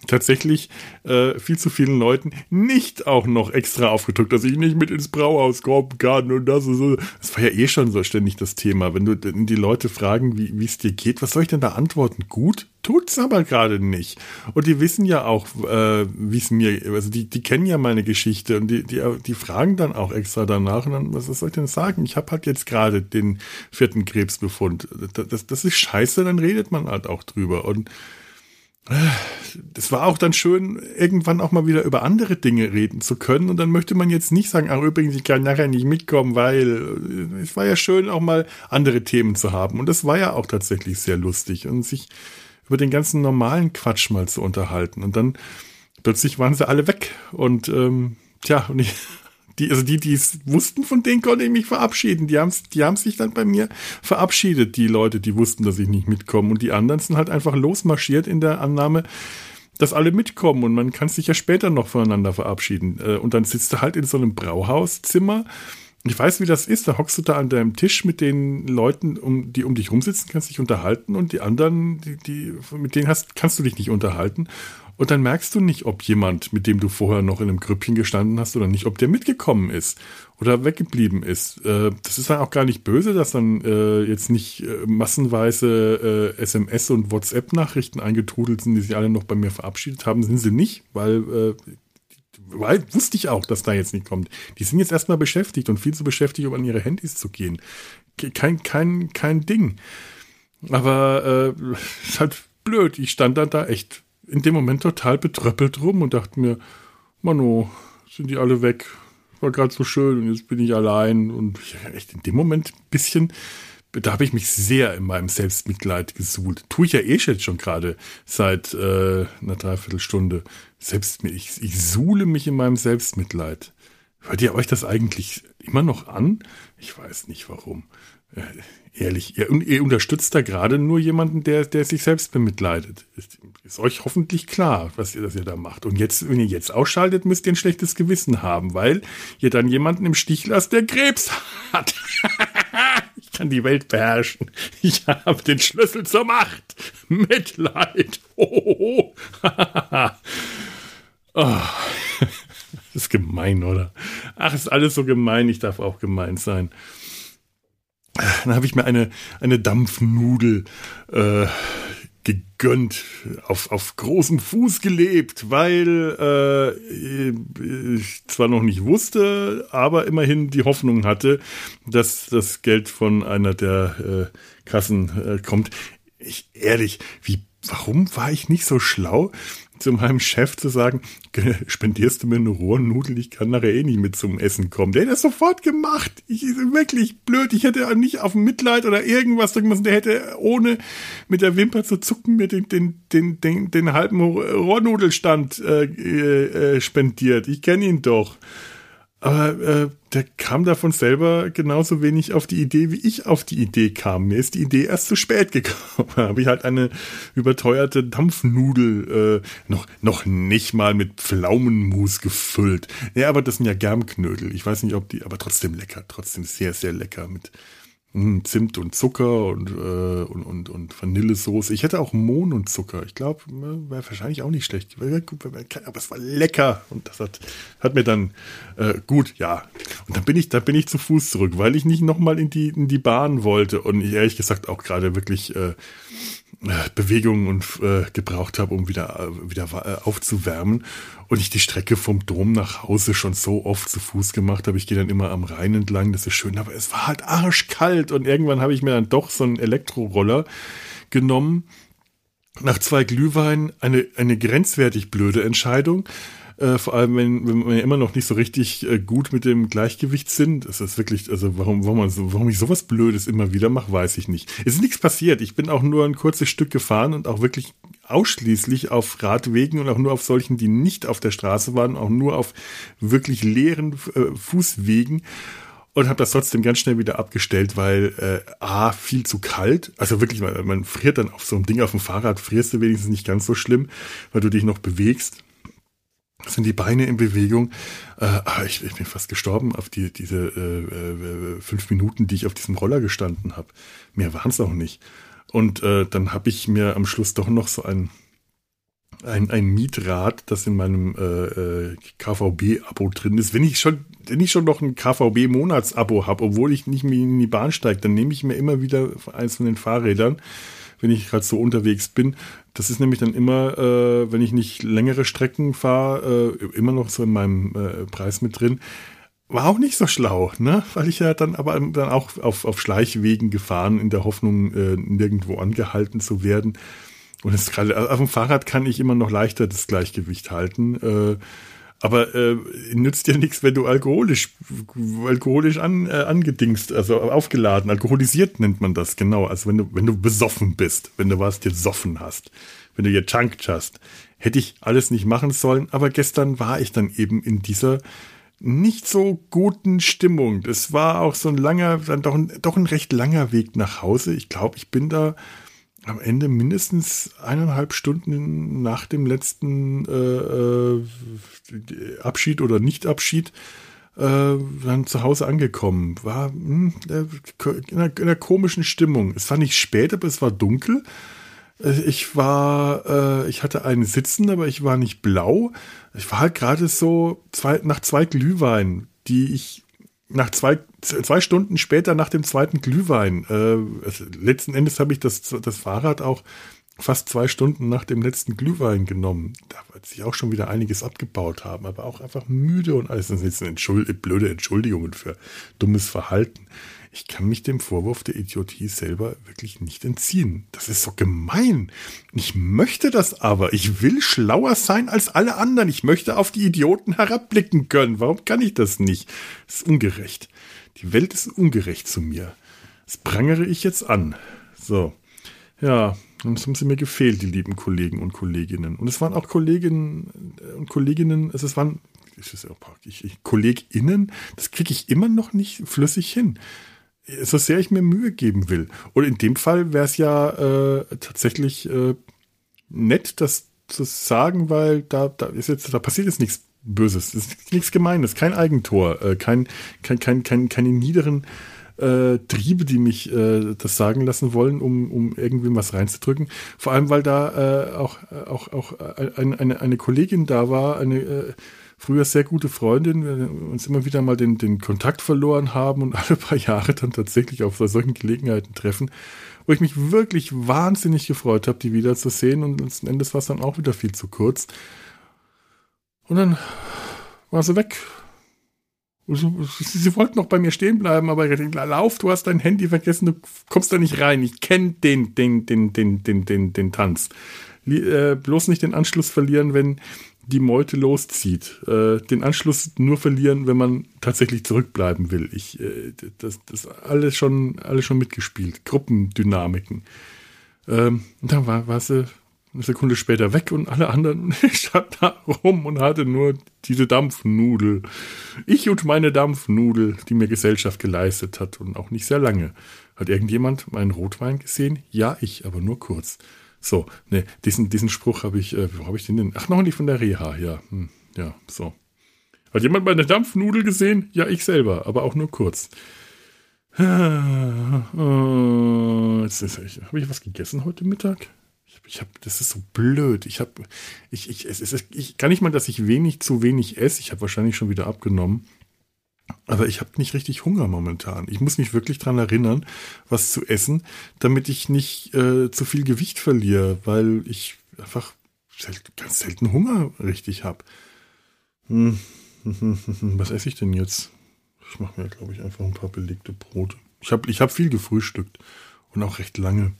tatsächlich äh, viel zu vielen Leuten nicht auch noch extra aufgedrückt, dass ich nicht mit ins Brauhaus kommen kann und das ist so. Das war ja eh schon so ständig das Thema. Wenn du die Leute fragen, wie es dir geht, was soll ich denn da antworten? Gut? Tut's aber gerade nicht. Und die wissen ja auch, äh, wie es mir, also die, die kennen ja meine Geschichte und die, die, die fragen dann auch extra danach und dann, was soll ich denn sagen? Ich habe halt jetzt gerade den vierten Krebsbefund. Das, das, das ist scheiße, dann redet man halt auch drüber. Und das war auch dann schön, irgendwann auch mal wieder über andere Dinge reden zu können. Und dann möchte man jetzt nicht sagen, ach übrigens, ich kann nachher nicht mitkommen, weil es war ja schön, auch mal andere Themen zu haben. Und das war ja auch tatsächlich sehr lustig. Und sich über den ganzen normalen Quatsch mal zu unterhalten. Und dann plötzlich waren sie alle weg. Und ähm, tja, und ich die, also die, die es wussten, von denen konnte ich mich verabschieden. Die haben, die haben sich dann bei mir verabschiedet, die Leute, die wussten, dass ich nicht mitkomme. Und die anderen sind halt einfach losmarschiert in der Annahme, dass alle mitkommen und man kann sich ja später noch voneinander verabschieden. Äh, und dann sitzt du halt in so einem Brauhauszimmer. Ich weiß, wie das ist. Da hockst du da an deinem Tisch mit den Leuten, um, die um dich rumsitzen, kannst dich unterhalten und die anderen, die, die, mit denen hast, kannst du dich nicht unterhalten. Und dann merkst du nicht, ob jemand, mit dem du vorher noch in einem Grüppchen gestanden hast oder nicht, ob der mitgekommen ist oder weggeblieben ist. Äh, das ist dann auch gar nicht böse, dass dann äh, jetzt nicht äh, massenweise SMS und WhatsApp-Nachrichten eingetrudelt sind, die sich alle noch bei mir verabschiedet haben. Sind sie nicht, weil weil wusste ich auch, dass da jetzt nicht kommt. Die sind jetzt erstmal beschäftigt und viel zu beschäftigt, um an ihre Handys zu gehen. Kein, kein, kein Ding. Aber äh, ist halt blöd. Ich stand dann da echt in dem Moment total betröppelt rum und dachte mir, Mano, sind die alle weg? War gerade so schön und jetzt bin ich allein. Und ich, echt in dem Moment ein bisschen, da habe ich mich sehr in meinem Selbstmitleid gesuhlt. Tue ich ja eh jetzt schon gerade seit äh, einer Dreiviertelstunde. Selbst, ich, ich suhle mich in meinem Selbstmitleid. Hört ihr euch das eigentlich immer noch an? Ich weiß nicht warum. Ehrlich, ihr, ihr, unterstützt da gerade nur jemanden, der, der sich selbst bemitleidet. Ist, ist, euch hoffentlich klar, was ihr, dass ihr da macht. Und jetzt, wenn ihr jetzt ausschaltet, müsst ihr ein schlechtes Gewissen haben, weil ihr dann jemanden im Stich lasst, der Krebs hat. ich kann die Welt beherrschen. Ich habe den Schlüssel zur Macht. Mitleid. Oh. oh. Das ist gemein, oder? Ach, ist alles so gemein. Ich darf auch gemein sein dann habe ich mir eine, eine Dampfnudel äh, gegönnt, auf, auf großem Fuß gelebt, weil äh, ich zwar noch nicht wusste, aber immerhin die Hoffnung hatte, dass das Geld von einer der äh, Kassen äh, kommt. Ich ehrlich, wie warum war ich nicht so schlau, zu meinem Chef zu sagen, spendierst du mir eine Rohrnudel, ich kann nachher eh nicht mit zum Essen kommen. Der hätte das sofort gemacht. Ich wirklich blöd. Ich hätte nicht auf Mitleid oder irgendwas drücken müssen. Der hätte ohne mit der Wimper zu zucken mir den, den, den, den, den halben Rohrnudelstand äh, äh, spendiert. Ich kenne ihn doch. Aber äh, der kam davon selber genauso wenig auf die Idee, wie ich auf die Idee kam. Mir ist die Idee erst zu spät gekommen. Da habe ich halt eine überteuerte Dampfnudel äh, noch, noch nicht mal mit Pflaumenmus gefüllt. Ja, aber das sind ja Germknödel. Ich weiß nicht, ob die, aber trotzdem lecker. Trotzdem sehr, sehr lecker mit Zimt und Zucker und, äh, und, und, und Vanillesoße. Ich hätte auch Mohn und Zucker. Ich glaube, äh, wäre wahrscheinlich auch nicht schlecht. Aber es war lecker. Und das hat, hat mir dann äh, gut, ja. Und dann bin ich, da bin ich zu Fuß zurück, weil ich nicht nochmal in die, in die Bahn wollte. Und ich ehrlich gesagt auch gerade wirklich äh, Bewegung und äh, gebraucht habe, um wieder, äh, wieder äh, aufzuwärmen. Und ich die Strecke vom Dom nach Hause schon so oft zu Fuß gemacht habe. Ich gehe dann immer am Rhein entlang, das ist schön, aber es war halt arschkalt. Und irgendwann habe ich mir dann doch so einen Elektroroller genommen. Nach zwei Glühwein eine, eine grenzwertig blöde Entscheidung. Äh, vor allem, wenn, wenn wir immer noch nicht so richtig äh, gut mit dem Gleichgewicht sind. Das ist wirklich, also warum, warum, man so, warum ich sowas Blödes immer wieder mache, weiß ich nicht. Es ist nichts passiert. Ich bin auch nur ein kurzes Stück gefahren und auch wirklich ausschließlich auf Radwegen und auch nur auf solchen, die nicht auf der Straße waren, auch nur auf wirklich leeren äh, Fußwegen und habe das trotzdem ganz schnell wieder abgestellt, weil äh, a viel zu kalt, also wirklich man, man friert dann auf so einem Ding auf dem Fahrrad frierst du wenigstens nicht ganz so schlimm, weil du dich noch bewegst sind die Beine in Bewegung. Äh, ah, ich, ich, bin fast gestorben auf die, diese äh, äh, fünf Minuten, die ich auf diesem Roller gestanden habe. Mehr waren es auch nicht. Und äh, dann habe ich mir am Schluss doch noch so ein, ein, ein Mietrad, das in meinem äh, äh KVB-Abo drin ist. Wenn ich schon, wenn ich schon noch ein KVB-Monatsabo habe, obwohl ich nicht mehr in die Bahn steige, dann nehme ich mir immer wieder eins von den Fahrrädern wenn ich gerade so unterwegs bin. Das ist nämlich dann immer, äh, wenn ich nicht längere Strecken fahre, äh, immer noch so in meinem äh, Preis mit drin. War auch nicht so schlau, ne? Weil ich ja dann aber dann auch auf, auf Schleichwegen gefahren, in der Hoffnung, äh, nirgendwo angehalten zu werden. Und es gerade auf dem Fahrrad kann ich immer noch leichter das Gleichgewicht halten. Aber äh, nützt dir nichts, wenn du alkoholisch, alkoholisch an, äh, angedingst, also aufgeladen, alkoholisiert nennt man das, genau. Also wenn du, wenn du besoffen bist, wenn du was gesoffen hast, wenn du gechunkt hast, hätte ich alles nicht machen sollen, aber gestern war ich dann eben in dieser nicht so guten Stimmung. Es war auch so ein langer, dann doch ein, doch ein recht langer Weg nach Hause. Ich glaube, ich bin da am Ende mindestens eineinhalb Stunden nach dem letzten äh, äh, Abschied oder Nicht-Abschied äh, dann zu Hause angekommen. War mh, hm, in, einer, in, einer, komischen Stimmung. Es war nicht spät, aber es war dunkel. Äh, ich war, äh, ich hatte einen Sitzen, aber ich war nicht blau. Ich war halt gerade so zwei, nach zwei Glühwein, die ich nach zwei, zwei Stunden später nach dem zweiten Glühwein, äh, also letzten Endes habe ich das, das Fahrrad auch fast zwei Stunden nach dem letzten Glühwein genommen. Da wird sich auch schon wieder einiges abgebaut haben, aber auch einfach müde und alles. Das sind jetzt Entschuld blöde Entschuldigungen für dummes Verhalten. Ich kann mich dem Vorwurf der Idiotie selber wirklich nicht entziehen. Das ist so gemein. Ich möchte das aber. Ich will schlauer sein als alle anderen. Ich möchte auf die Idioten herabblicken können. Warum kann ich das nicht? Das ist ungerecht. Die Welt ist ungerecht zu mir. Das prangere ich jetzt an. So. Ja, und es haben sie mir gefehlt, die lieben Kollegen und Kolleginnen. Und es waren auch Kolleginnen und Kolleginnen, also es waren ich, ich, KollegInnen, das kriege ich immer noch nicht flüssig hin so sehr ich mir Mühe geben will. Und in dem Fall wäre es ja äh, tatsächlich äh, nett, das zu sagen, weil da, da ist jetzt, da passiert jetzt nichts Böses, das ist nichts Gemeines, kein Eigentor, äh, kein, kein, kein, kein, keine niederen äh, Triebe, die mich äh, das sagen lassen wollen, um, um irgendwie was reinzudrücken. Vor allem, weil da äh, auch, auch, auch eine, eine, eine Kollegin da war, eine äh, früher sehr gute Freundin, wir uns immer wieder mal den, den Kontakt verloren haben und alle paar Jahre dann tatsächlich auf solchen Gelegenheiten treffen, wo ich mich wirklich wahnsinnig gefreut habe, die wiederzusehen und letzten Endes war es dann auch wieder viel zu kurz. Und dann war sie weg. Sie, sie wollten noch bei mir stehen bleiben, aber ich dachte, lauf, du hast dein Handy vergessen, du kommst da nicht rein. Ich kenne den, den, den, den, den, den, den Tanz. Äh, bloß nicht den Anschluss verlieren, wenn die Meute loszieht. Äh, den Anschluss nur verlieren, wenn man tatsächlich zurückbleiben will. Ich, äh, das, das alles schon, alles schon mitgespielt. Gruppendynamiken. Ähm, und dann war, war sie eine Sekunde später weg und alle anderen standen da rum und hatte nur diese Dampfnudel. Ich und meine Dampfnudel, die mir Gesellschaft geleistet hat und auch nicht sehr lange. Hat irgendjemand meinen Rotwein gesehen? Ja, ich, aber nur kurz. So, ne, diesen, diesen Spruch habe ich, äh, wo habe ich den denn? Ach, noch nicht von der Reha, ja. Hm, ja, so. Hat jemand meine Dampfnudel gesehen? Ja, ich selber, aber auch nur kurz. Habe ich was gegessen heute Mittag? Ich habe, das ist so blöd. Ich habe, ich, ich, es ist, ich kann nicht mal, dass ich wenig zu wenig esse. Ich habe wahrscheinlich schon wieder abgenommen. Aber ich habe nicht richtig Hunger momentan. Ich muss mich wirklich dran erinnern, was zu essen, damit ich nicht äh, zu viel Gewicht verliere, weil ich einfach selten, ganz selten Hunger richtig habe. Hm. Was esse ich denn jetzt? Ich mache mir, glaube ich, einfach ein paar belegte Brote. Ich habe ich hab viel gefrühstückt und auch recht lange.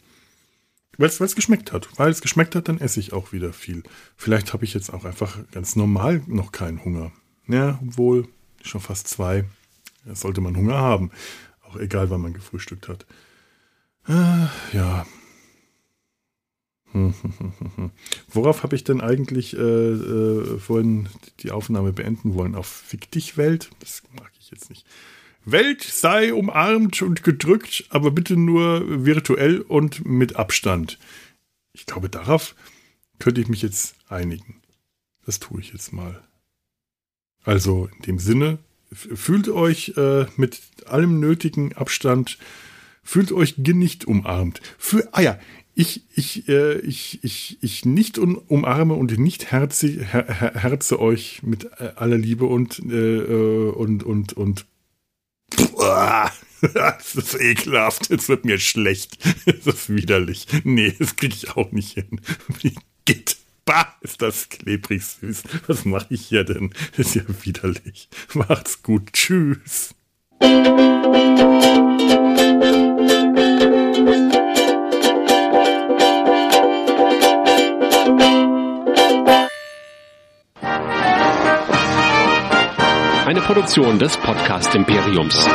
Weil es geschmeckt hat. Weil es geschmeckt hat, dann esse ich auch wieder viel. Vielleicht habe ich jetzt auch einfach ganz normal noch keinen Hunger. Ja, wohl schon fast zwei. Da sollte man Hunger haben. Auch egal, wann man gefrühstückt hat. Äh, ja. Worauf habe ich denn eigentlich äh, äh, vorhin die Aufnahme beenden wollen? Auf Fick dich Welt? Das mag ich jetzt nicht. Welt sei umarmt und gedrückt, aber bitte nur virtuell und mit Abstand. Ich glaube, darauf könnte ich mich jetzt einigen. Das tue ich jetzt mal. Also in dem Sinne, fühlt euch äh, mit allem nötigen Abstand, fühlt euch nicht umarmt. Für, ah ja, ich, ich, äh, ich, ich, ich nicht umarme und nicht herze, her, herze euch mit äh, aller Liebe und, äh, äh und, und, und das ist ekelhaft. Es wird mir schlecht. Das ist widerlich. Nee, das kriege ich auch nicht hin. Wie geht? Bah, ist das klebrig süß. Was mache ich hier denn? Ist ja widerlich. Macht's gut. Tschüss. Eine Produktion des Podcast Imperiums.